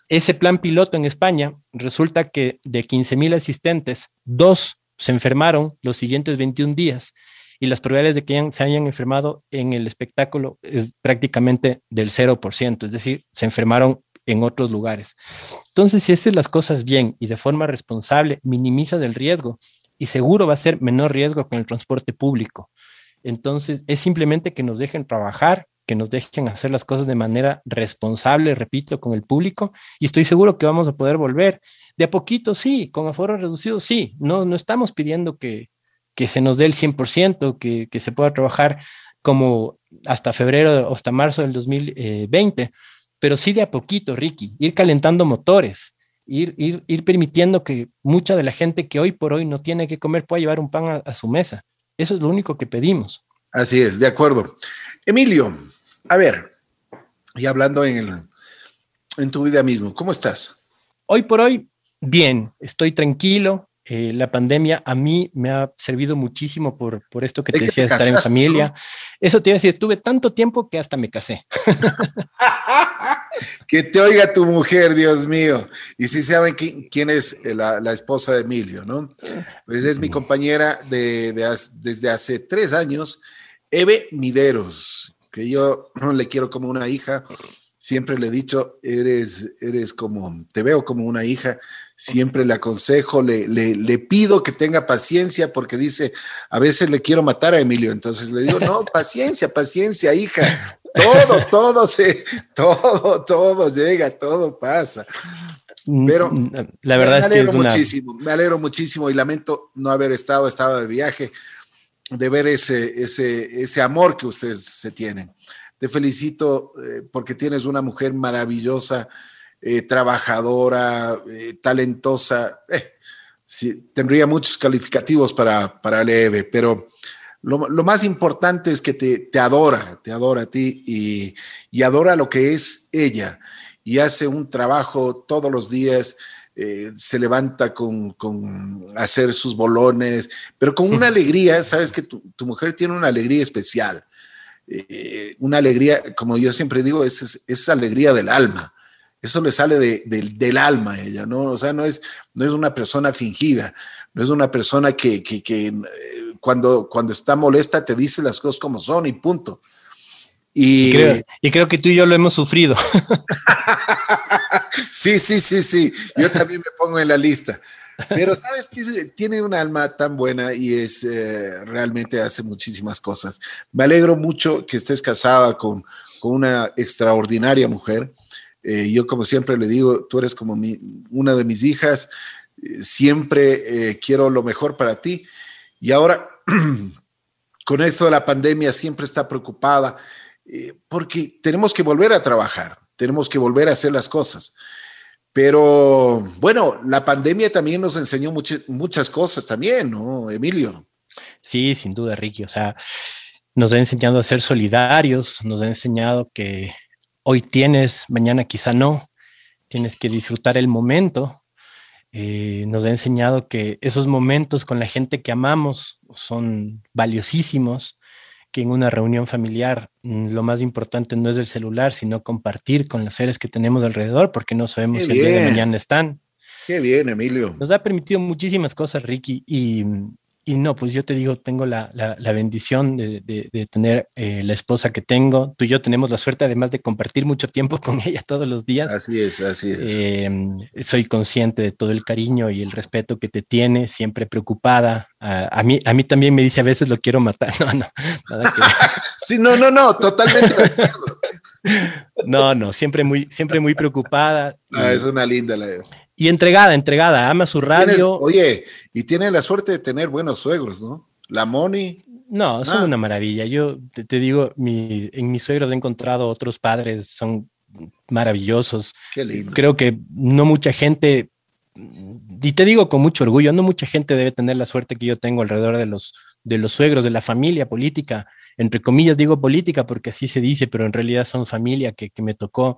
[SPEAKER 3] ese plan piloto en España, resulta que de 15 mil asistentes, dos se enfermaron los siguientes 21 días y las probabilidades de que se hayan enfermado en el espectáculo es prácticamente del 0%, es decir, se enfermaron en otros lugares. Entonces, si haces las cosas bien y de forma responsable, minimiza el riesgo y seguro va a ser menor riesgo con el transporte público. Entonces, es simplemente que nos dejen trabajar, que nos dejen hacer las cosas de manera responsable, repito, con el público, y estoy seguro que vamos a poder volver. De a poquito, sí, con aforo reducido, sí, no, no estamos pidiendo que, que se nos dé el 100%, que, que se pueda trabajar como hasta febrero o hasta marzo del 2020, pero sí de a poquito, Ricky, ir calentando motores, ir, ir, ir permitiendo que mucha de la gente que hoy por hoy no tiene que comer pueda llevar un pan a, a su mesa. Eso es lo único que pedimos.
[SPEAKER 2] Así es, de acuerdo. Emilio, a ver, y hablando en, el, en tu vida mismo, ¿cómo estás?
[SPEAKER 3] Hoy por hoy, bien, estoy tranquilo. Eh, la pandemia a mí me ha servido muchísimo por, por esto que te decía, que te estar casaste, en familia. ¿no? Eso te iba a decir, estuve tanto tiempo que hasta me casé. <laughs>
[SPEAKER 2] que te oiga tu mujer, Dios mío. Y si saben quién, quién es la, la, esposa de Emilio, ¿no? Pues es mi compañera de, de, desde hace tres años, Eve Mideros que yo no le quiero como una hija. Siempre le he dicho, eres, eres como, te veo como una hija. Siempre le aconsejo, le, le, le, pido que tenga paciencia porque dice, a veces le quiero matar a Emilio. Entonces le digo, no, <laughs> paciencia, paciencia, hija. Todo, todo se, todo, todo llega, todo pasa. Pero
[SPEAKER 3] la verdad
[SPEAKER 2] me alegro
[SPEAKER 3] es que es
[SPEAKER 2] muchísimo, me alegro muchísimo y lamento no haber estado, estaba de viaje de ver ese, ese, ese amor que ustedes se tienen. Te felicito eh, porque tienes una mujer maravillosa, eh, trabajadora, eh, talentosa. Sí, tendría muchos calificativos para, para Leve, pero lo, lo, más importante es que te, te adora, te adora a ti y, y, adora lo que es ella y hace un trabajo todos los días eh, se levanta con, con, hacer sus bolones, pero con una alegría, <laughs> sabes que tu, tu mujer tiene una alegría especial, eh, una alegría, como yo siempre digo, es, es, es alegría del alma. Eso le sale de, de, del alma a ella, ¿no? O sea, no es, no es una persona fingida, no es una persona que, que, que eh, cuando, cuando está molesta te dice las cosas como son y punto.
[SPEAKER 3] Y, y, creo, y creo que tú y yo lo hemos sufrido. <laughs>
[SPEAKER 2] Sí, sí, sí, sí. Yo también me pongo en la lista. Pero sabes que tiene un alma tan buena y es eh, realmente hace muchísimas cosas. Me alegro mucho que estés casada con, con una extraordinaria mujer. Eh, yo como siempre le digo, tú eres como una de mis hijas. siempre eh, quiero lo mejor para ti. Y ahora, <clears throat> con esto de la pandemia, siempre está preocupada porque tenemos que volver a trabajar, tenemos que volver a hacer las cosas. Pero bueno, la pandemia también nos enseñó muchas cosas también, ¿no, Emilio?
[SPEAKER 3] Sí, sin duda, Ricky. O sea, nos ha enseñado a ser solidarios, nos ha enseñado que hoy tienes, mañana quizá no, tienes que disfrutar el momento. Eh, nos ha enseñado que esos momentos con la gente que amamos son valiosísimos, que en una reunión familiar mm, lo más importante no es el celular, sino compartir con los seres que tenemos alrededor, porque no sabemos si el día de mañana están.
[SPEAKER 2] Qué bien, Emilio.
[SPEAKER 3] Nos ha permitido muchísimas cosas, Ricky, y y no, pues yo te digo, tengo la, la, bendición de, de, tener eh, la esposa que tengo. Tú y yo tenemos la suerte además de compartir mucho tiempo <laughs> con ella todos los días.
[SPEAKER 2] Así es, así es.
[SPEAKER 3] Em, soy consciente de todo el cariño y el respeto que te tiene, siempre preocupada. a, mí, a mí también me dice a veces lo quiero matar. <laughs> No, no, nada que... <laughs>
[SPEAKER 2] sí, no, no, no, totalmente de acuerdo.
[SPEAKER 3] no, no, siempre muy, siempre muy preocupada.
[SPEAKER 2] Ah, es una linda la
[SPEAKER 3] y entregada, entregada, ama su radio.
[SPEAKER 2] oye, y tiene la suerte de tener buenos suegros, ¿no? La Moni.
[SPEAKER 3] No, son ah. una maravilla. Yo te, digo, mi, en mis suegros he encontrado otros padres, son maravillosos.
[SPEAKER 2] Qué lindo.
[SPEAKER 3] Creo que no mucha gente, y te digo con mucho orgullo, no mucha gente debe tener la suerte que yo tengo alrededor de los, de los suegros, de la familia política. Entre comillas digo política porque así se dice, pero en realidad son familia que, que me tocó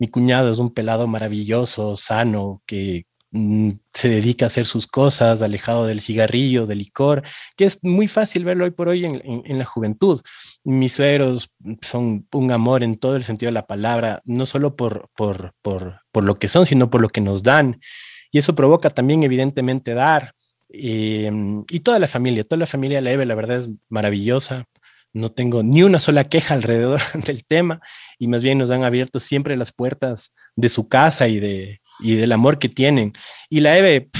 [SPEAKER 3] mi cuñado es un pelado maravilloso, sano, que mm, se dedica a hacer sus cosas, alejado del cigarrillo, del licor, que es muy fácil verlo hoy por hoy en, la juventud. Mis sueros son un amor en todo el sentido de la palabra, no solo por, por, por, por lo que son, sino por lo que nos dan. Y eso provoca también, evidentemente, dar. Em, y toda la familia, toda la familia Leve, la verdad es maravillosa no tengo ni una sola queja alrededor <laughs> del tema y más bien nos han abierto siempre las puertas de su casa y, de, y del amor que tienen. Y la Eve,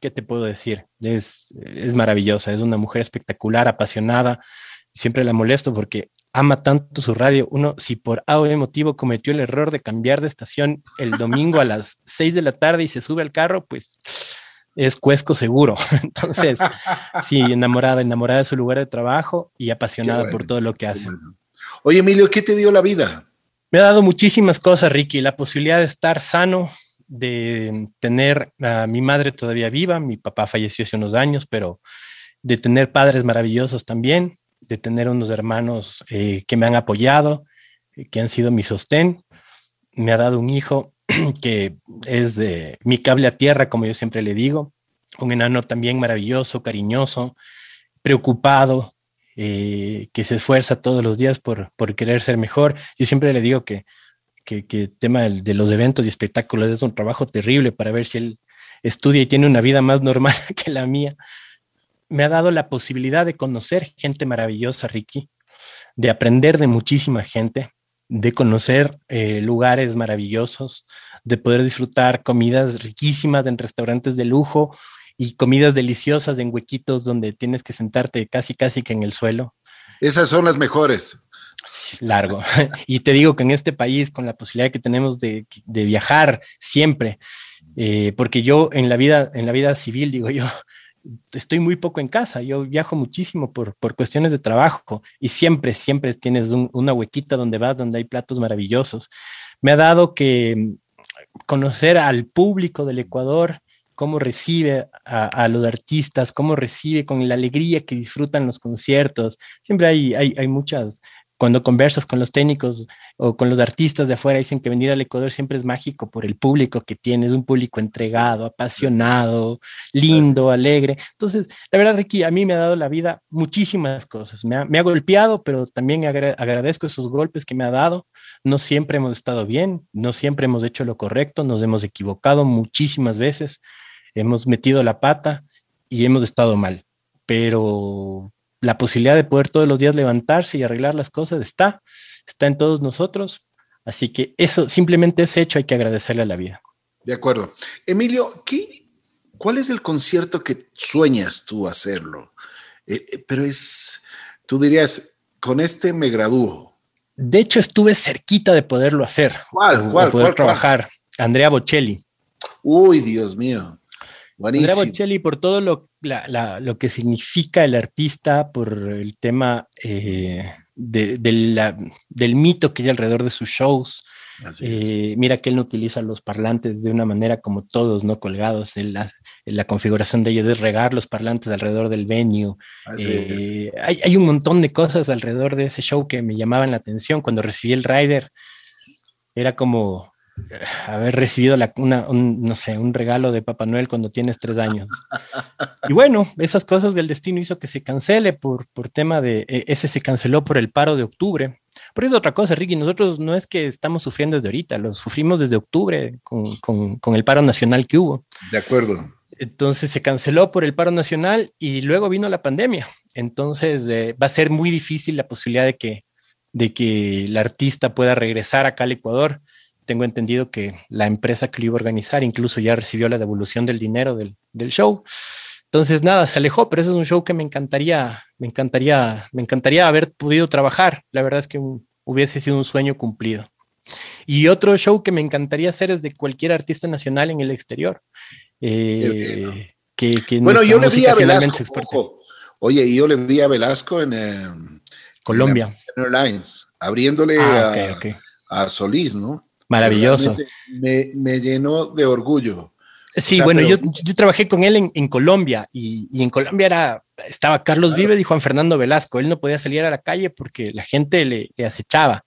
[SPEAKER 3] ¿qué te puedo decir? Es, es maravillosa, es una mujer espectacular, apasionada. Siempre la molesto porque ama tanto su radio. Uno, si por algún motivo cometió el error de cambiar de estación el domingo a las <laughs> 6 de la tarde y se sube al carro, pues es Cuesco seguro. <laughs> Entonces, sí, enamorada, enamorada de su lugar de trabajo y apasionada por todo lo que hace.
[SPEAKER 2] Oye, Emilio, ¿qué te dio la vida?
[SPEAKER 3] Me ha dado muchísimas cosas, Ricky. La posibilidad de estar sano, de tener a mi madre todavía viva, mi papá falleció hace unos años, pero de tener padres maravillosos también, de tener unos hermanos eh, que me han apoyado, eh, que han sido mi sostén. Me ha dado un hijo <clears throat> que es de mi cable a tierra, como yo siempre le digo, un enano también maravilloso, cariñoso, preocupado, eh, que se esfuerza todos los días por, por, querer ser mejor. Yo siempre le digo que, que, que tema de los eventos y espectáculos es un trabajo terrible para ver si él estudia y tiene una vida más normal <laughs> que la mía. Me ha dado la posibilidad de conocer gente maravillosa, Ricky, de aprender de muchísima gente, de conocer eh, lugares maravillosos, de poder disfrutar comidas riquísimas en restaurantes de lujo y comidas deliciosas en huequitos donde tienes que sentarte casi casi que en el suelo.
[SPEAKER 2] Esas son las mejores.
[SPEAKER 3] largo. <laughs> Y te digo que en este país, con la posibilidad que tenemos de, viajar siempre, eh, porque yo en la vida, en la vida civil, digo yo, estoy muy poco en casa, yo viajo muchísimo por, por cuestiones de trabajo y siempre, siempre tienes una huequita donde vas, donde hay platos maravillosos. Me ha dado que mm, conocer al público del Ecuador, cómo recibe a, los artistas, cómo recibe con la alegría que disfrutan los conciertos. Siempre hay, hay, hay muchas cuando conversas con los técnicos o con los artistas de afuera, dicen que venir al Ecuador siempre es mágico por el público que tienes, un público entregado, apasionado, lindo, alegre. Entonces, la verdad, Ricky, a mí me ha dado la vida muchísimas cosas. Me ha, golpeado, pero también agradezco esos golpes que me ha dado. No siempre hemos estado bien, no siempre hemos hecho lo correcto, nos hemos equivocado muchísimas veces, hemos metido la pata y hemos estado mal. Pero la posibilidad de poder todos los días levantarse y arreglar las cosas está, está en todos nosotros. Así que eso, simplemente ese hecho hay que agradecerle a la vida.
[SPEAKER 2] De acuerdo. Emilio, ¿qué, ¿cuál es el concierto que sueñas tú hacerlo? Eh, eh, pero es, tú dirías, con este me gradúo.
[SPEAKER 3] De hecho, estuve cerquita de poderlo hacer.
[SPEAKER 2] ¿Cuál? ¿Cuál?
[SPEAKER 3] poder trabajar. Andrea Bocelli.
[SPEAKER 2] Uy, Dios mío.
[SPEAKER 3] Andrea Bocelli, por todo lo, lo, que significa el artista, por el tema eh, del mito que hay alrededor de sus shows. Eh, mira que él no utiliza los parlantes de una manera como todos, ¿no? Colgados. En la, la configuración de ellos es regar los parlantes alrededor del venue. Eh, hay, hay, un montón de cosas alrededor de ese show que me llamaban la atención. Cuando recibí el rider, era como, haber recibido la, una, un, no sé, un regalo de Papá Noel cuando tienes tres años. Y bueno, esas cosas del destino hizo que se cancele por, por tema de, e, ese se canceló por el paro de octubre. Pero es otra cosa, Ricky, nosotros no es que estamos sufriendo desde ahorita, lo sufrimos desde octubre con, con, con el paro nacional que hubo.
[SPEAKER 2] De acuerdo.
[SPEAKER 3] Entonces se canceló por el paro nacional y luego vino la pandemia. Entonces eh, va a ser muy difícil la posibilidad de que, de que el artista pueda regresar acá al Ecuador tengo entendido que la empresa que lo iba a organizar incluso ya recibió la devolución del dinero del, show. Entonces, nada, se alejó, pero ese es un show que me encantaría, me encantaría, me encantaría haber podido trabajar. La verdad es que hubiese sido un sueño cumplido. Y otro show que me encantaría hacer es de cualquier artista nacional en el exterior. Eh, que,
[SPEAKER 2] bueno, yo le vi a Velasco. Oye, yo le vi a Velasco en eh,
[SPEAKER 3] Colombia.
[SPEAKER 2] Airlines, abriéndole ah, a, a Solís, ¿no?
[SPEAKER 3] Maravilloso.
[SPEAKER 2] Me, me, llenó de orgullo.
[SPEAKER 3] Sí, bueno, yo, yo, trabajé con él en, en Colombia y, y, en Colombia era, estaba Carlos Vives y Juan Fernando Velasco. Él no podía salir a la calle porque la gente le, le acechaba.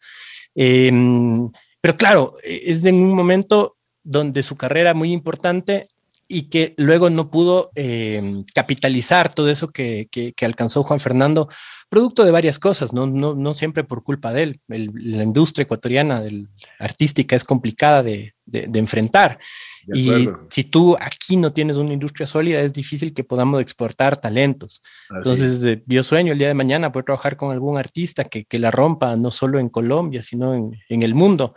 [SPEAKER 3] Em, pero claro, es en un momento donde su carrera muy importante y que luego no pudo em, capitalizar todo eso que, que, que, alcanzó Juan Fernando producto de varias cosas, no, no, no siempre por culpa de él. la industria ecuatoriana del, artística es complicada de, de, enfrentar. y si tú aquí no tienes una industria sólida, es difícil que podamos exportar talentos. Entonces, eh, yo sueño el día de mañana poder trabajar con algún artista que, que la rompa, no solo en Colombia, sino en, en el mundo.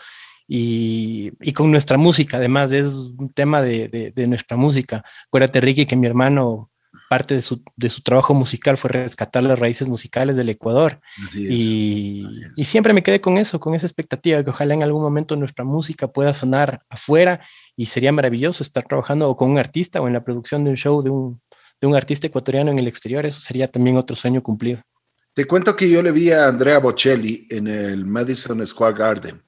[SPEAKER 3] Y, y, con nuestra música, además, es un tema de, de, de, nuestra música. Acuérdate, Ricky, que mi hermano parte de su, de su, trabajo musical fue rescatar las raíces musicales del Ecuador. y, y, siempre me quedé con eso, con esa expectativa que ojalá en algún momento nuestra música pueda sonar afuera y sería maravilloso estar trabajando con un artista o en la producción de un show de un, de un artista ecuatoriano en el exterior. Eso sería también otro sueño cumplido.
[SPEAKER 2] Te cuento que yo le vi a Andrea Bocelli en el Madison Square Garden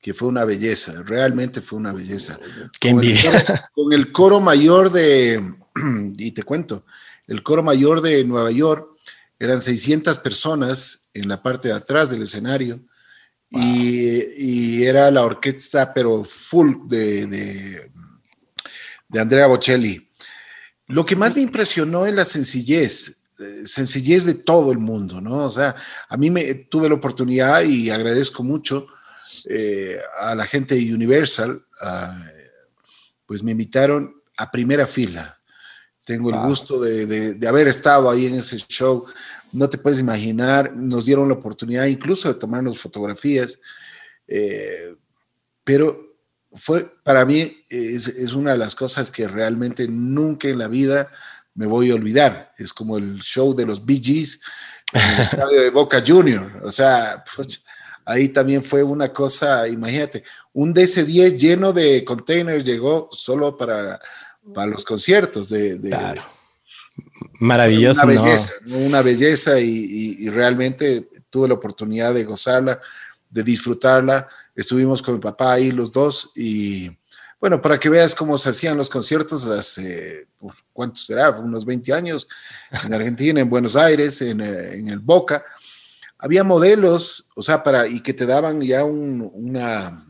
[SPEAKER 2] que fue una belleza, realmente fue una belleza.
[SPEAKER 3] Qué con, el
[SPEAKER 2] coro, con el coro mayor de, <clears throat> y te cuento, el coro mayor de Nueva York eran 600 personas en la parte de atrás del escenario y, era la orquesta, pero full de, de, de, Andrea Bocelli. Lo que más me impresionó es la sencillez, eh, sencillez de todo el mundo, ¿no? O sea, a mí me tuve la oportunidad y agradezco mucho eh, a la gente de Universal, pues me invitaron a primera fila tengo el gusto de, de, haber estado ahí en ese show. No te puedes imaginar, nos dieron la oportunidad incluso de tomarnos fotografías, eh, pero fue para mí es, es, una de las cosas que realmente nunca en la vida me voy a olvidar. Es como el show de los Bee Gees en el <laughs> estadio de Boca Junior. O sea, pues, ahí también fue una cosa, imagínate, un DC-10 lleno de containers llegó solo para para los conciertos de... claro.
[SPEAKER 3] Maravilloso.
[SPEAKER 2] Una belleza, una belleza y, y, realmente tuve la oportunidad de gozarla, de disfrutarla. Estuvimos con mi papá ahí los dos y bueno, para que veas cómo se hacían los conciertos hace, ¿cuántos será? Unos 20 años en Argentina, en Buenos Aires, en, eh, en el Boca. Había modelos, o sea, para, y que te daban ya un, una,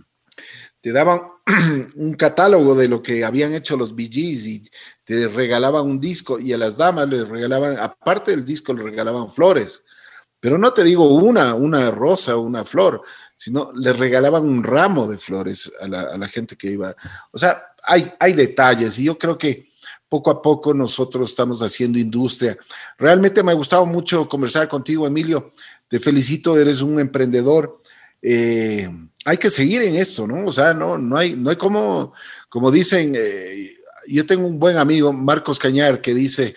[SPEAKER 2] te daban <clears throat> un catálogo de lo que habían hecho los BGs y te regalaban un disco y a las damas les regalaban, aparte del disco, les regalaban flores. Pero no te digo una, una rosa, una flor, sino les regalaban un ramo de flores a la, gente que iba. O sea, hay, hay detalles y yo creo que poco a poco nosotros estamos haciendo industria. Realmente me ha gustado mucho conversar contigo, Emilio. Te felicito, eres un emprendedor. Eh, hay que seguir en esto, ¿no? O sea, no, no hay, no hay como, como dicen, eh, yo tengo un buen amigo, Marcos Cañar, que dice,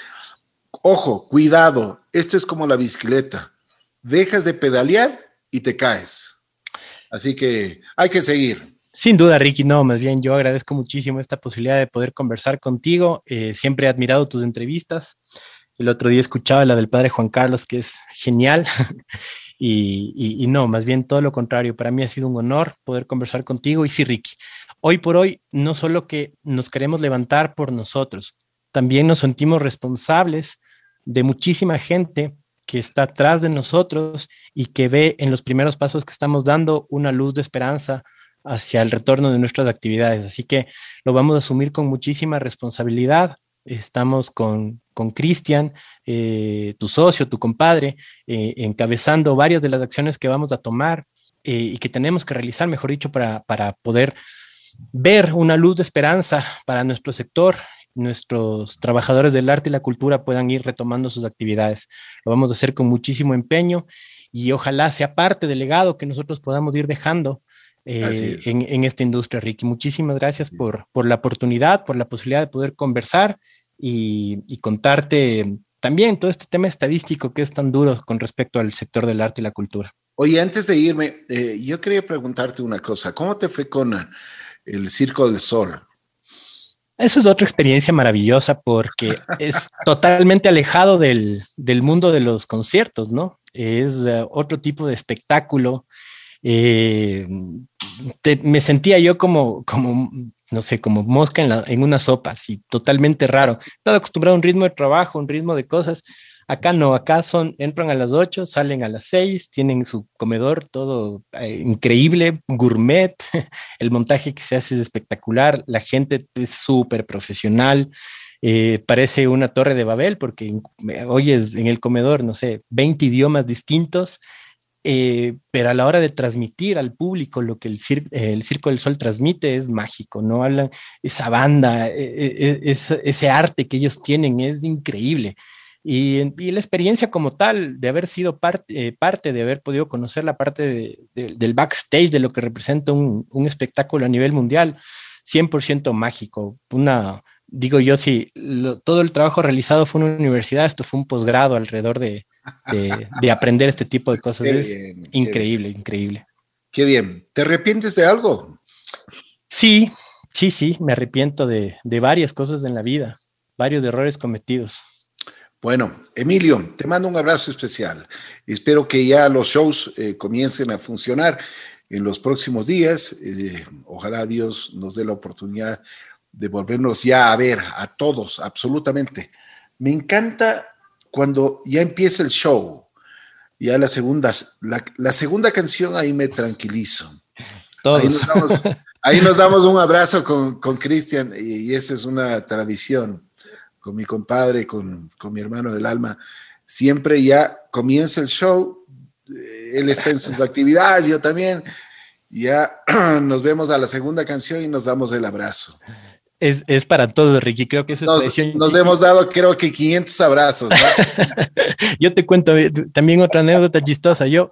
[SPEAKER 2] ojo, cuidado, esto es como la bicicleta, dejas de pedalear y te caes. Así que hay que seguir.
[SPEAKER 3] Sin duda, Ricky, no, más bien yo agradezco muchísimo esta posibilidad de poder conversar contigo. Eh, siempre he admirado tus entrevistas. El otro día escuchaba la del padre Juan Carlos, que es genial. <laughs> y, no, más bien todo lo contrario. Para mí ha sido un honor poder conversar contigo. Y sí, Ricky, hoy por hoy no solo que nos queremos levantar por nosotros, también nos sentimos responsables de muchísima gente que está atrás de nosotros y que ve en los primeros pasos que estamos dando una luz de esperanza hacia el retorno de nuestras actividades. Así que lo vamos a asumir con muchísima responsabilidad. Estamos con Cristian, eh, tu socio, tu compadre, eh, encabezando varias de las acciones que vamos a tomar eh, y que tenemos que realizar, mejor dicho, para, para poder ver una luz de esperanza para nuestro sector nuestros trabajadores del arte y la cultura puedan ir retomando sus actividades. Lo vamos a hacer con muchísimo empeño y ojalá sea parte del legado que nosotros podamos ir dejando eh, en, esta industria, Ricky. Muchísimas gracias por, por, la oportunidad, por la posibilidad de poder conversar y, contarte también todo este tema estadístico que es tan duro con respecto al sector del arte y la cultura.
[SPEAKER 2] Oye, antes de irme, eh, yo quería preguntarte una cosa. ¿Cómo te fue con el Circo del Sol?
[SPEAKER 3] Eso es otra experiencia maravillosa porque <laughs> es totalmente alejado del, del, mundo de los conciertos, ¿no? Es uh, otro tipo de espectáculo eh, me sentía yo como, como, no sé, como mosca en, la, una sopa, así, totalmente raro. Estaba acostumbrado a un ritmo de trabajo, un ritmo de cosas. Acá no, acá son, entran a las 8, salen a las 6, tienen su comedor todo eh, increíble, gourmet, <laughs> el montaje que se hace es espectacular, la gente es súper profesional, eh, parece una torre de Babel porque oyes en el comedor, no sé, 20 idiomas distintos eh, pero a la hora de transmitir al público lo que el, el, Circo del Sol transmite es mágico, ¿no? Hablan esa banda, e, e, e, ese arte que ellos tienen es increíble. Y, la experiencia como tal, de haber sido parte, eh, parte de haber podido conocer la parte del backstage de lo que representa un, un espectáculo a nivel mundial, 100% mágico, una, digo yo, si todo el trabajo realizado fue en una universidad, esto fue un posgrado alrededor de, de, aprender este tipo de cosas. es increíble, increíble.
[SPEAKER 2] Qué bien. ¿Te arrepientes de algo?
[SPEAKER 3] Sí, sí, sí, me arrepiento de, varias cosas en la vida, varios errores cometidos.
[SPEAKER 2] Bueno, Emilio, te mando un abrazo especial. Espero que ya los shows eh, comiencen a funcionar en los próximos días. Eh, ojalá Dios nos dé la oportunidad de volvernos ya a ver a todos, absolutamente. Me encanta cuando ya empieza el show, ya la segunda, la, segunda canción ahí me tranquilizo. Ahí nos damos, un abrazo con Cristian y, esa es una tradición con mi compadre, con, con mi hermano del alma. Siempre ya comienza el show, eh, él está en sus actividades, yo también. Ya <clears throat> nos vemos a la segunda canción y nos damos el abrazo.
[SPEAKER 3] Es, es, para todos, Ricky. Creo que eso
[SPEAKER 2] nos, Nos hemos dado, creo que 500 abrazos. <laughs>
[SPEAKER 3] Yo te cuento eh, también otra anécdota chistosa. Yo,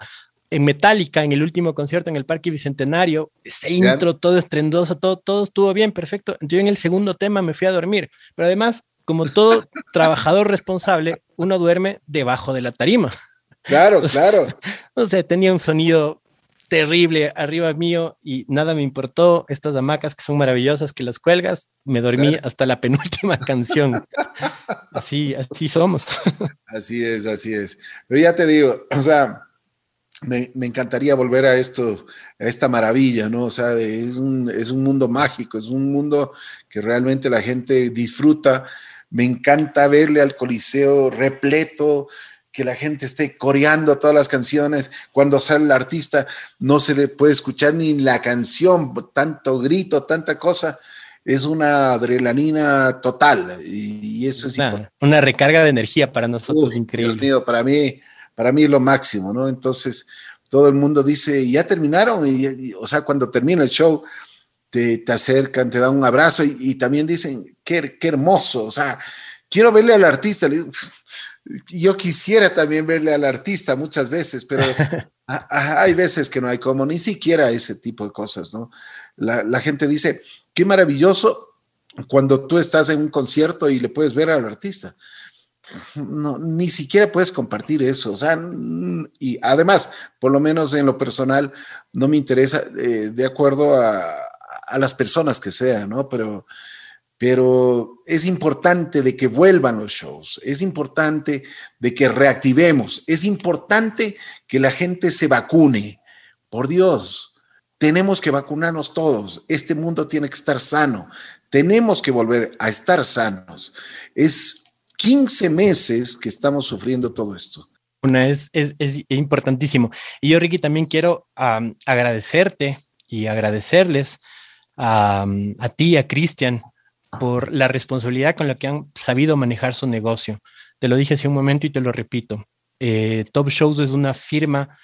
[SPEAKER 3] en Metallica, en el último concierto en el Parque Bicentenario, ese intro todo estrendoso, todo, todo estuvo bien, perfecto. Yo en el segundo tema me fui a dormir. Pero además, como todo <laughs> trabajador responsable, uno duerme debajo de la tarima.
[SPEAKER 2] Claro, <laughs> claro.
[SPEAKER 3] No sé, tenía un sonido terrible arriba mío y nada me importó. Estas hamacas que son maravillosas, que las cuelgas, me dormí hasta la penúltima <laughs> canción. Así, así somos. <laughs>
[SPEAKER 2] Así es, así es. Pero ya te digo, o sea, me, encantaría volver a esto, a esta maravilla, ¿no? O sea, es, un, es un mundo mágico, es un mundo que realmente la gente disfruta. Me encanta verle al Coliseo repleto, que la gente esté coreando todas las canciones. Cuando sale el artista, no se le puede escuchar ni la canción, tanto grito, tanta cosa. Es una adrenalina total y, eso es
[SPEAKER 3] Una recarga de energía para nosotros, increíble.
[SPEAKER 2] Dios mío, para mí, para mí es lo máximo, ¿no? Entonces, todo el mundo dice, ya terminaron, y, o sea, cuando termina el show, te, te, acercan, te dan un abrazo y, también dicen, qué, qué, hermoso, o sea, quiero verle al artista. Le digo, yo quisiera también verle al artista muchas veces, pero <laughs> hay veces que no hay como ni siquiera ese tipo de cosas, ¿no? La, gente dice, qué maravilloso cuando tú estás en un concierto y le puedes ver al artista. No, ni siquiera puedes compartir eso, o sea, y además, por lo menos en lo personal, no me interesa, eh, de acuerdo a, a las personas que sean, ¿no? Pero, pero es importante de que vuelvan los shows, es importante de que reactivemos, es importante que la gente se vacune. Por Dios, tenemos que vacunarnos todos, este mundo tiene que estar sano, tenemos que volver a estar sanos. Es 15 meses que estamos sufriendo todo esto.
[SPEAKER 3] Una es, es, importantísimo. Y yo, Ricky, también quiero agradecerte y agradecerles a, a ti, a Cristian, por la responsabilidad con la que han sabido manejar su negocio. Te lo dije hace un momento y te lo repito. Eh, Top Shows es una firma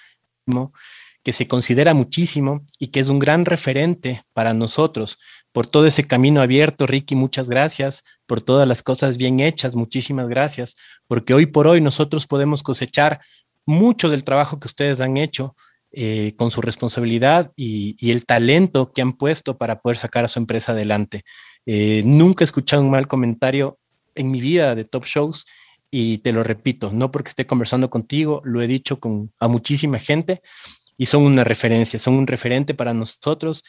[SPEAKER 3] que se considera muchísimo y que es un gran referente para nosotros. Por todo ese camino abierto, Ricky, muchas gracias. Por todas las cosas bien hechas, muchísimas gracias. Porque hoy por hoy nosotros podemos cosechar mucho del trabajo que ustedes han hecho eh, con su responsabilidad y, y, el talento que han puesto para poder sacar a su empresa adelante. Eh, nunca he escuchado un mal comentario en mi vida de Top Shows y te lo repito, no porque esté conversando contigo, lo he dicho con, a muchísima gente y son una referencia, son un referente para nosotros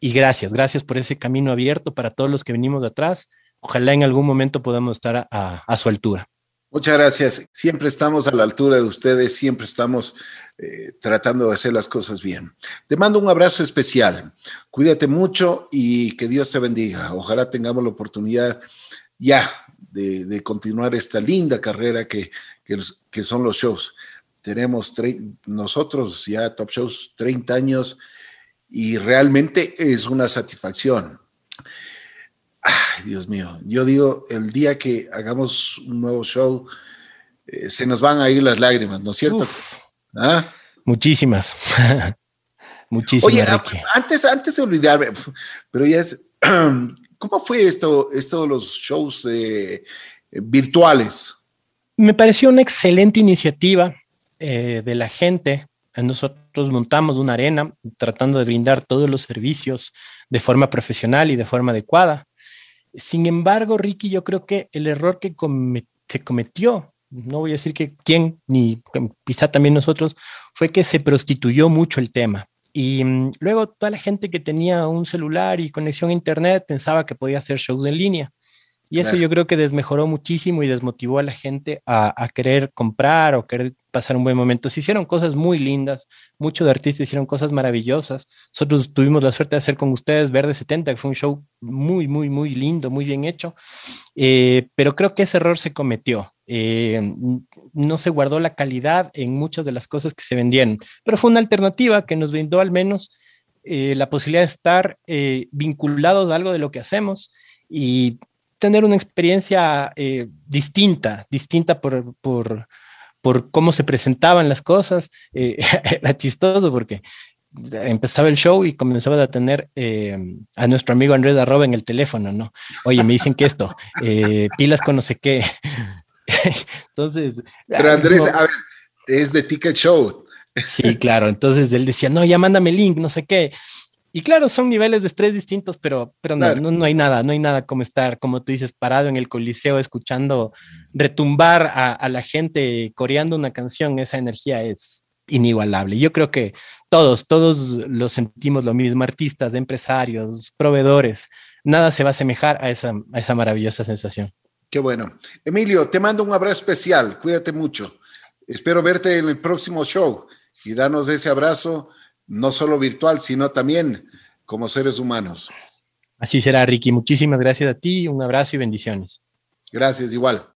[SPEAKER 3] y gracias, gracias por ese camino abierto para todos los que venimos de atrás. Ojalá en algún momento podamos estar a, a su altura.
[SPEAKER 2] Muchas gracias. Siempre estamos a la altura de ustedes, siempre estamos eh, tratando de hacer las cosas bien. Te mando un abrazo especial. Cuídate mucho y que Dios te bendiga. Ojalá tengamos la oportunidad ya de, continuar esta linda carrera que, que, que son los shows. Tenemos nosotros ya Top Shows 30 años y realmente es una satisfacción Ay, Dios mío, yo digo, el día que hagamos un nuevo show, eh, se nos van a ir las lágrimas, ¿no es cierto?
[SPEAKER 3] ¿Ah? Muchísimas. <laughs> Muchísimas. Oye,
[SPEAKER 2] antes, antes de olvidarme, <sniffs> pero ya es, <clears throat> ¿cómo fue esto, esto de los shows eh, virtuales?
[SPEAKER 3] Me pareció una excelente iniciativa eh, de la gente. Nosotros montamos una arena tratando de brindar todos los servicios de forma profesional y de forma adecuada. Sin embargo, Ricky, yo creo que el error que se cometió, no voy a decir que quién, ni quizá también nosotros, fue que se prostituyó mucho el tema. Y mm, luego toda la gente que tenía un celular y conexión a Internet pensaba que podía hacer shows en línea. Y eso yo creo que desmejoró muchísimo y desmotivó a la gente a, a, querer comprar o querer pasar un buen momento. Se hicieron cosas muy lindas, muchos artistas hicieron cosas maravillosas. Nosotros tuvimos la suerte de hacer con ustedes Verde 70, que fue un show muy, muy, muy lindo, muy bien hecho. Eh, pero creo que ese error se cometió. Eh, no se guardó la calidad en muchas de las cosas que se vendían, pero fue una alternativa que nos brindó al menos eh, la posibilidad de estar vinculados a algo de lo que hacemos y tener una experiencia distinta, distinta por, por, por, cómo se presentaban las cosas. Eh, <laughs> era chistoso porque empezaba el show y comenzaba a tener eh, a nuestro amigo Andrés Arroba en el teléfono, ¿no? Oye, me dicen que esto, pilas con no sé qué. <laughs> Entonces...
[SPEAKER 2] Pero Andrés, a ver, es de Ticket Show.
[SPEAKER 3] Sí, claro. Entonces él decía, no, ya mándame el link, no sé qué. Y claro, son niveles de estrés distintos, pero, pero no, no, hay nada, no hay nada como estar, como tú dices, parado en el coliseo escuchando retumbar a, a la gente coreando una canción, esa energía es inigualable. Yo creo que todos, todos lo sentimos lo mismo, artistas, empresarios, proveedores, nada se va a asemejar a esa, a esa maravillosa sensación.
[SPEAKER 2] Qué bueno. Emilio, te mando un abrazo especial, cuídate mucho. Espero verte en el próximo show y darnos ese abrazo no solo virtual, sino también como seres humanos.
[SPEAKER 3] Así será, Ricky. Muchísimas gracias a ti, un abrazo y bendiciones.
[SPEAKER 2] Gracias, igual.